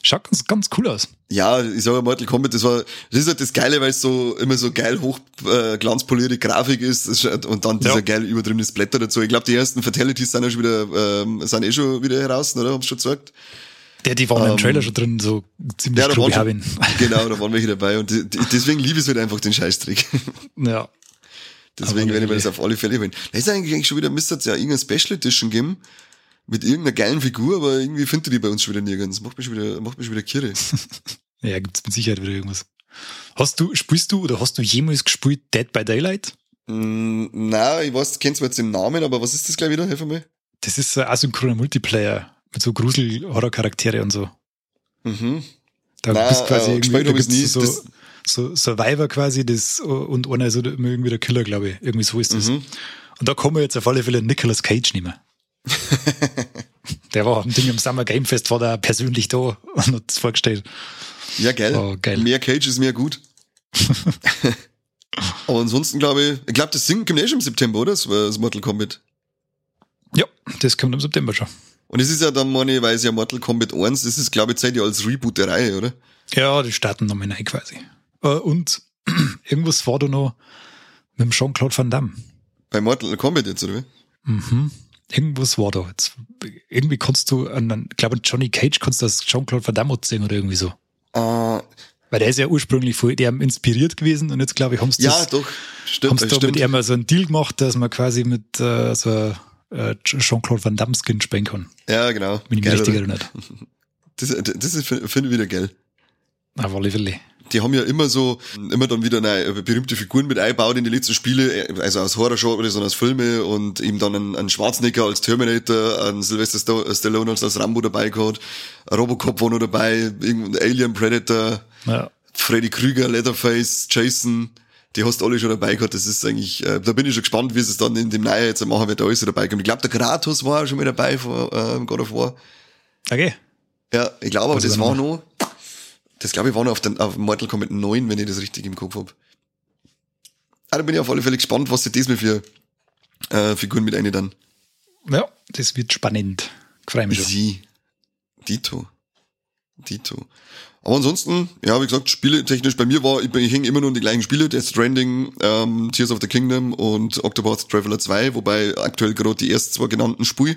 Schaut ganz, ganz cool aus. Ja, ich sage Mortal Kombat, das war, das ist halt das Geile, weil es so immer so geil hoch äh, Grafik ist und dann dieser ja. geil übertriebene Splatter dazu. Ich glaube, die ersten Fatalities sind ja schon wieder, ähm, sind eh schon wieder heraus, oder? Hab's schon gesagt. Der, die waren ähm, im Trailer schon drin, so ziemlich ja, da waren schon, [laughs] Genau, da waren welche dabei und die, die, deswegen liebe ich halt einfach den Scheißtrick. [laughs] Ja. Deswegen werde ich mir das auf alle Fälle holen. Da ist eigentlich schon wieder, müsste es ja irgendeine Special Edition geben mit irgendeiner geilen Figur, aber irgendwie findet die bei uns schon wieder nirgends. Macht mich schon wieder, macht mich schon wieder kirre. [laughs] ja, gibt's mit Sicherheit wieder irgendwas. Hast du, spielst du oder hast du jemals gespielt Dead by Daylight? Mm, na, ich weiß, kennst du jetzt den Namen, aber was ist das gleich wieder? Hilf mir. Das ist ein asynchroner Multiplayer mit so Grusel-Horror-Charaktere und so. Mhm. Da Na, bist quasi äh, irgendwie, da nie. so, so Survivor quasi das, und einer ist irgendwie der Killer, glaube ich. Irgendwie so ist das. Mhm. Und da kommen wir jetzt auf alle Fälle Nicolas Cage nicht mehr. [laughs] Der war am Ding im Summer Game Fest, war da persönlich da und hat es vorgestellt. Ja, geil. Oh, geil. Mehr Cage ist mehr gut. [laughs] aber ansonsten glaube ich, ich glaube, das Singen kommt eh schon im September, oder? Das, das Mortal Kombat. Ja, das kommt im September schon. Und es ist ja dann, meine ich, weil es ja Mortal Kombat 1, das ist, glaube ich, Zeit ja als Reboot der Reihe, oder? Ja, die starten nochmal rein quasi. Äh, Und [clears throat] irgendwas war da noch mit dem Jean-Claude Van Damme. Bei Mortal Kombat jetzt, oder? wie? Mhm. Irgendwas war da. Jetzt, irgendwie kannst du, ich glaube, Johnny Cage kannst du das Jean-Claude Van Damme singen oder irgendwie so. Äh, Weil der ist ja ursprünglich von dem inspiriert gewesen und jetzt glaube ich, haben sie ja, das, doch. Stimmt, haben sie da stimmt. mit ihm mal so einen Deal gemacht, dass man quasi mit äh, so äh, Jean-Claude Van Damme Skin spielen kann. Ja, genau. Wenn ich Geil, richtig oder? erinnert. [laughs] Das, das ist, finde ich wieder geil. Auf alle Fälle. Die haben ja immer so, immer dann wieder eine berühmte Figuren mit eingebaut in die letzten Spiele, also aus Horror-Genres und aus Filme und eben dann einen, einen Schwarzenegger als Terminator, einen Sylvester Sto- Stallone als, Rambo dabei gehabt, Robocop war noch dabei, irgendein Alien Predator, Ja. Freddy Krüger, Leatherface, Jason, die hast du alle schon dabei gehabt. Das ist eigentlich, äh, da bin ich schon gespannt, wie es dann in dem Neuen jetzt machen wird, da alles dabei kommt. Ich glaube, der Kratos war schon mit dabei von äh, God of War. Okay. Ja, ich glaube, aber ist das da war noch? das glaube ich war noch auf, den, auf Mortal Kombat 9, wenn ich das richtig im Kopf hab. Ah, da bin ich auf alle Fälle gespannt, was sie diesmal für äh, Figuren mit eine dann. Ja, das wird spannend. Ich freue mich schon. Sie. Dito. Dito. Aber ansonsten, ja, wie gesagt, spieletechnisch bei mir war, ich, ich hänge immer nur an die gleichen Spiele, Death Stranding, ähm, Tears of the Kingdom und Octopath Traveler 2, wobei aktuell gerade die ersten zwei genannten Spiele.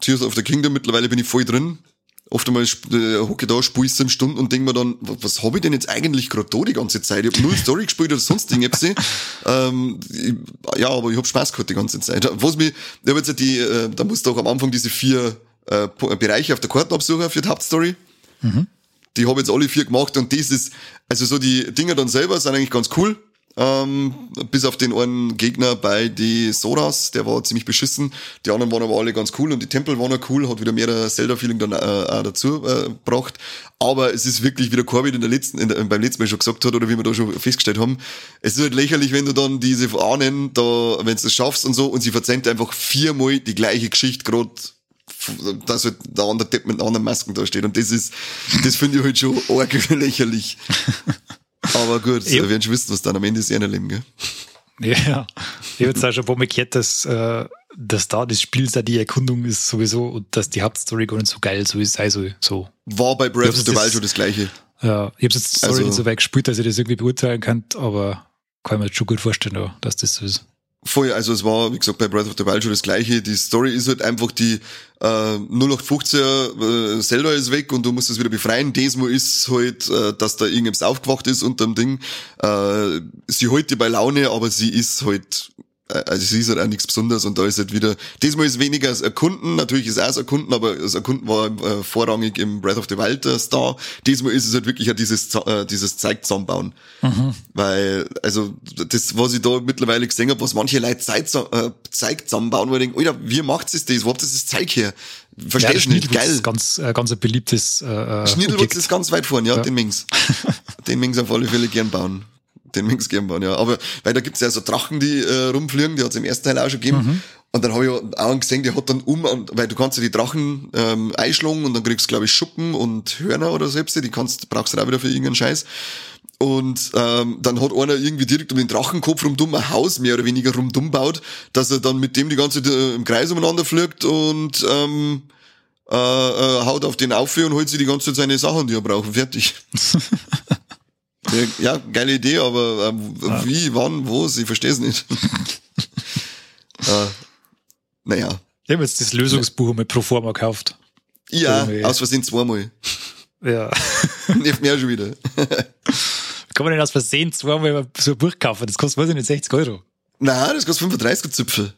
Tears of the Kingdom, mittlerweile bin ich voll drin. Oft einmal sp- äh, hocke da, spiele sieben Stunden und denke mir dann, wa- was habe ich denn jetzt eigentlich gerade da die ganze Zeit? Ich habe null Story gespielt oder sonst irgendwas. [laughs] ähm, ich, ja, aber ich habe Spaß gehabt die ganze Zeit. Was mich, ich hab jetzt die, äh, da musst du auch am Anfang diese vier äh, Po- Bereiche auf der Karte absuchen für die Hauptstory. Die habe jetzt alle vier gemacht und das ist, also so die Dinger dann selber sind eigentlich ganz cool. Ähm, bis auf den einen Gegner bei die Soras, der war ziemlich beschissen. Die anderen waren aber alle ganz cool und die Tempel waren auch cool, hat wieder mehr Zelda-Feeling dann äh, auch dazu äh, gebracht. Aber es ist wirklich, wie der Corbin in der letzten, in der, beim letzten Mal schon gesagt hat, oder wie wir da schon festgestellt haben, es ist halt lächerlich, wenn du dann diese Ahnen da, wenn du es schaffst und so, und sie verzeiht einfach viermal die gleiche Geschichte gerade dass halt der andere Depp mit anderen Masken da steht. Und das ist, das finde ich halt schon arg lächerlich. [laughs] Aber gut, wir werden schon wissen, was dann am Ende ist, einer leben, gell? Ja, ich habe jetzt auch schon ein paar Mal gehört, dass, äh, dass da das Spiel da die Erkundung ist sowieso und dass die Hauptstory gar nicht so geil so ist. Also so. War bei Breath of the Wild schon das Gleiche. Ja, ich habe jetzt die Story Also- nicht so weit gespielt, dass ich das irgendwie beurteilen kann, aber kann ich mir jetzt schon gut vorstellen, dass das so ist. Voll, also es war, wie gesagt, bei Breath of the Wild schon das Gleiche. Die Story ist halt einfach die äh, 0815er äh, Zelda ist weg und du musst es wieder befreien. Desmo ist halt, äh, dass da irgendwas aufgewacht ist unter dem Ding. Äh, sie hält bei Laune, aber sie ist halt also sie ist halt auch nichts Besonderes und da ist halt wieder, diesmal ist weniger das Erkunden, natürlich ist auch das Erkunden, aber das Erkunden war äh, vorrangig im Breath of the Wild der Star. Diesmal ist es halt wirklich ja dieses, äh, dieses Zeug zusammenbauen. Weil, also, das, was ich da mittlerweile gesehen habe, was manche Leute Zeit, äh, Zeug zusammenbauen, wo ich denke, Alter, wie macht es das? Wo habt ihr das Zeug her? Versteh der ich nicht, geil. ist ganz, äh, ganz ein beliebtes äh, äh, Schniedelwurz Objekt. ist ganz weit vorne, ja, Ja. den Mings. [laughs] den Mings auf alle Fälle gern bauen. Den gern bauen, ja. Aber, weil da gibt's ja so Drachen, die äh, rumfliegen, die hat's im ersten Teil auch schon gegeben. Mhm. Und dann habe ich auch einen gesehen, der hat dann um, weil du kannst ja die Drachen ähm, einschlagen und dann kriegst du, glaube ich, Schuppen und Hörner oder so, die kannst, brauchst du auch wieder für irgendeinen Scheiß. Und ähm, dann hat einer irgendwie direkt um den Drachenkopf rumdumm ein Haus mehr oder weniger rumdumm baut, dass er dann mit dem die ganze Zeit äh, im Kreis umeinander fliegt und ähm, äh, äh, haut auf den auf und holt sich die ganze Zeit seine Sachen, die er braucht. Fertig. [laughs] ja, ja, geile Idee, aber ähm, wie, wann, wo, ich verstehe es nicht. [laughs] äh, naja. Ich habe jetzt das Lösungsbuch einmal pro forma gekauft. Ja, Irgendwie. aus Versehen zweimal. Ja. [laughs] Nicht mehr schon wieder. [laughs] Kann man denn aus Versehen zweimal so ein Buch kaufen? Das kostet, weiß ich nicht, 60 Euro. Na, das kostet 35 Zipfel.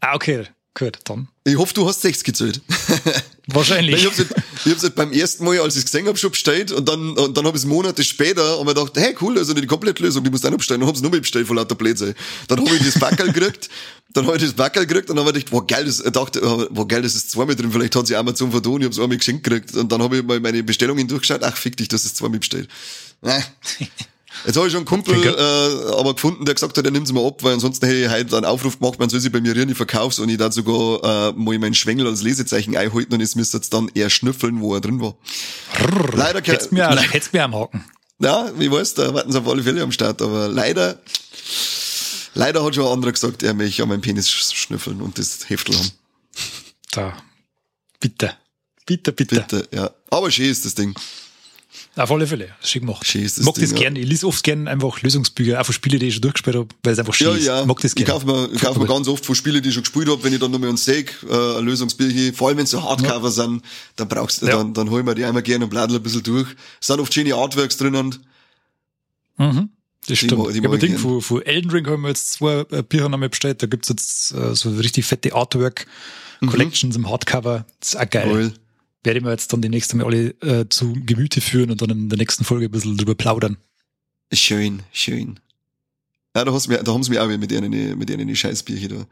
Ah, okay. Gut, dann. Ich hoffe, du hast 60 gezählt. [laughs] Wahrscheinlich. ich hab's ich hab's halt beim ersten Mal, als ich es gesehen hab, schon bestellt und dann, und dann hab ich es Monate später und mir gedacht, hey cool, also die Komplettlösung, die musst du auch noch bestellen. Dann hab's nur mal bestellt von lauter Blödsinn. Dann hab ich das Backel [laughs] gekriegt, dann hab ich das Backel gekriegt und dann hab ich gedacht, wow geil, das, ich dachte, wow geil, das ist zweimal drin, vielleicht hat sie Amazon verdient, ich hab's einmal geschenkt gekriegt und dann hab ich mal meine Bestellungen durchgeschaut, ach fick dich, das ist zweimal bestellt. [laughs] Jetzt habe ich schon einen Kumpel äh, aber gefunden, der gesagt hat, der nimmt es mal ab, weil ansonsten hätte ich heute einen Aufruf gemacht, man soll sich bei mir rühren, ich verkauf's und ich da sogar äh, mal meinen Schwengel als Lesezeichen einhalten und es müsste jetzt dann eher schnüffeln, wo er drin war. Rrr, leider hättest mir, le hättest mir am Haken. Ja, ich weiß, da warten sie auf alle Fälle am Start, aber leider, leider hat schon ein anderer gesagt, er möchte an meinen Penis schnüffeln und das Heftel haben. Da. Bitte. Bitte, bitte. Bitte, ja. Aber schön ist das Ding. Auf alle Fälle, schick gemacht. Schön ist das mag Ding, das ja. gerne. Ich lese oft gerne einfach Lösungsbücher, auch von Spielen, die ich schon durchgespielt habe, weil es einfach schön ja, ist. Ja, mag das gerne. Ich kaufe mir, ich kauf mir ganz oft von Spielen, die ich schon gespielt habe, wenn ich dann nochmal ein Steak, äh, ein Lösungsbücher, vor allem wenn es so Hardcover ja. sind, dann brauchst du, ja. dann, dann holen wir die einmal gerne und bladel ein bisschen durch. Es sind oft schöne Artworks drinnen. Mhm. Das stimmt. Die, die ich habe Ding von, von Elden Ring haben wir jetzt zwei äh, Bücher nochmal bestellt. Da gibt's jetzt äh, so richtig fette Artwork-Collections mhm. im Hardcover. Das ist auch geil. Cool werde ich mir jetzt dann die nächste Mal alle äh, zu Gemüte führen und dann in der nächsten Folge ein bisschen drüber plaudern. Schön, schön. Ja, da, hast mir, da haben sie mich auch mit ihren, mit ihren Scheißbierchen da.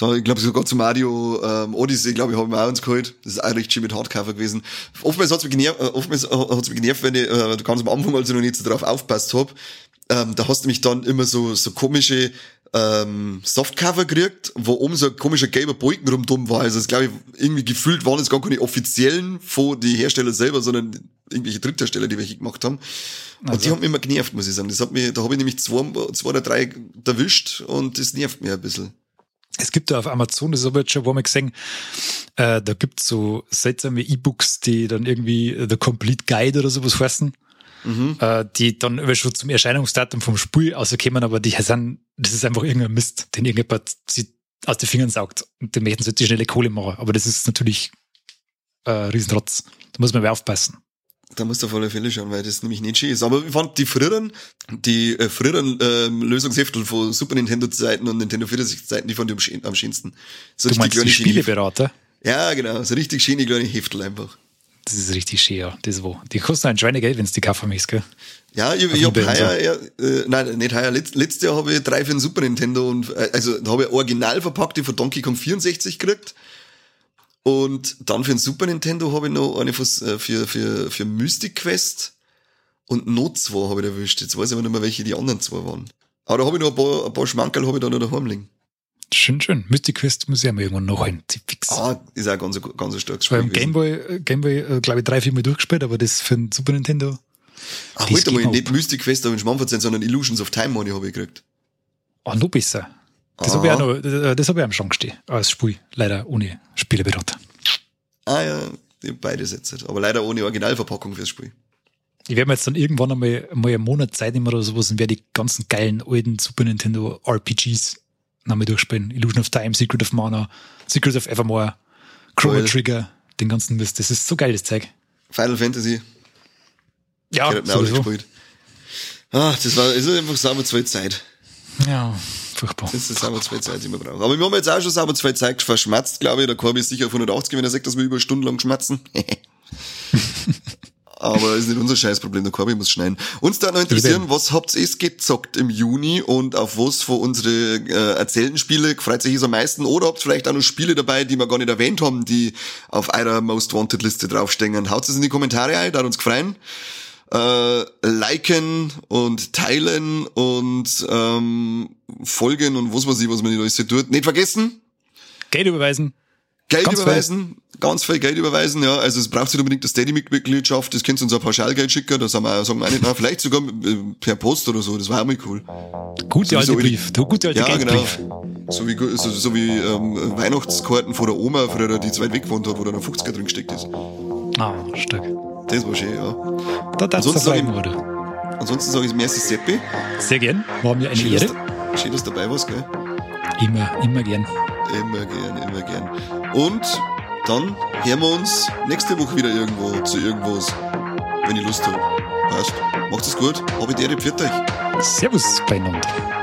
War, ich glaube, sogar zu Mario ähm, Odyssey, glaube ich, haben wir auch uns geholt. Das ist auch richtig schön mit Hardcover gewesen. Oftmals hat's mich genervt, äh, oftmals hat's mich genervt, wenn ich, äh, kannst am Anfang, als ich noch nicht so drauf aufpasst hab, ähm, da hast du mich dann immer so, so komische ähm, Softcover gekriegt, wo oben so ein komischer gelber Balken rumdumm war. Also das glaube ich, irgendwie gefühlt waren es gar keine offiziellen von die Hersteller selber, sondern irgendwelche Dritthersteller, die welche gemacht haben. Also. Und die haben mich immer genervt, muss ich sagen. Das hat mich, da habe ich nämlich zwei, zwei oder drei erwischt und das nervt mir ein bisschen. Es gibt da auf Amazon, das habe ich jetzt schon mal gesehen, äh, da gibt's so seltsame E-Books, die dann irgendwie The Complete Guide oder sowas heißen mhm. äh, die dann über schon zum Erscheinungsdatum vom Spiel rauskommen, aber die sind, das ist einfach irgendein Mist, den irgendjemand aus den Fingern saugt und den möchten sie die schnelle Kohle machen. Aber das ist natürlich äh, Riesenrotz. Da muss man aber aufpassen. Da musst du auf alle Fälle schauen, weil das nämlich nicht schön ist. Aber ich fand die früheren, die äh, früheren ähm, Lösungsheftel von Super Nintendo Zeiten und Nintendo 64 Zeiten, die fand ich am, schönsten. So du meinst die Spieleberater? Ja, genau. So richtig schöne kleine Heftel einfach. Das ist richtig ja. Das wo. Die kosten ein Schweinegeld, wenn es die kaufen möchtest, gell? Ja, ich, ich habe heuer, so. äh, nein, nicht heuer, letzt, letztes Jahr habe ich drei für den Super Nintendo und, äh, also, da habe ich original verpackte von Donkey Kong 64 gekriegt. Und dann für den Super Nintendo habe ich noch eine für, äh, für, für, für Mystic Quest und noch zwei habe ich erwischt. Jetzt weiß ich aber nicht mehr, welche die anderen zwei waren. Aber da habe ich noch ein paar, ein paar Schmankerl habe ich da noch daheim liegen. Schön, schön. Mystic Quest muss ich ja mal irgendwann noch ein. Fix. Ah, ist auch ganz, ganz stark Spiel. Beim Gameboy, Gameboy, äh, glaube ich, drei, vier Mal durchgespielt, aber das für den Super Nintendo. Ach, heute mal nicht Mystic Quest habe ich Schmarrn verzeihen, sondern Illusions of Time Money habe ich gekriegt. Ah, noch besser. Das habe ich auch noch, äh, das habe ich am Schrank stehen, als Spiel. Leider ohne Spieleberater. Ah ja, die beide Sätze. Aber leider ohne Originalverpackung fürs Spiel. Ich werde mir jetzt dann irgendwann einmal mal einen Monat Zeit nehmen oder sowas und werde die ganzen geilen alten Super Nintendo RPGs nochmal durchspielen. Illusion of Time, Secret of Mana, Secret of Evermore, Chrono cool. Trigger, den ganzen Mist. Das ist so geil, das Zeug. Final Fantasy. Ja, sowieso. Ah, das war, ist einfach sauber zwei Zeit. Ja, furchtbar. Das ist sauber zwei Zeit, die wir brauchen. Aber wir haben jetzt auch schon sauber zwei Zeit verschmatzt, glaube ich. Der Korbi ist sicher auf 180, wenn er sagt, dass wir über Stunden lang schmatzen. [laughs] [laughs] Aber ist nicht unser Scheißproblem, der Korbi muss schneiden. Uns da noch interessieren, was habt ihr gezockt im Juni und auf was von unsere äh, erzählten Spiele freut sich am meisten? Oder habt ihr vielleicht auch noch Spiele dabei, die wir gar nicht erwähnt haben, die auf eurer Most Wanted Liste draufstehen? Haut es in die Kommentare ein, da uns gefreien. Äh, liken und teilen und ähm, folgen und was weiß ich, was man nicht alles tut. Nicht vergessen. Geld überweisen. Geld ganz überweisen, viel. ganz viel Geld überweisen, ja. Also es braucht nicht unbedingt eine Steady-Mitgliedschaft, das könnt ihr uns ein Pauschalgeld schicken, da sagen wir, sagen wir auch nicht, na, vielleicht sogar äh, per Post oder so, das war auch mal cool. Gute alte Brief, der gute alte ja, genau. So wie, so, so wie ähm, Weihnachtskarten von der Oma früher, die zu weit weg gewohnt hat, wo dann ein 50er drin gesteckt ist. Ah, stark. Das war schön, ja. Da darfst du bleiben, oder? Ansonsten sage ich merci Seppi. Sehr gern, war mir eine schön, Ehre. Dass, schön, dass du dabei warst, gell? Immer, immer gern. Immer gern, immer gern. Und dann hören wir uns nächste Woche wieder irgendwo zu irgendwas, wenn ich Lust habe. Passt. Macht es gut. Hab ich dir, pfiat euch. Servus beieinander.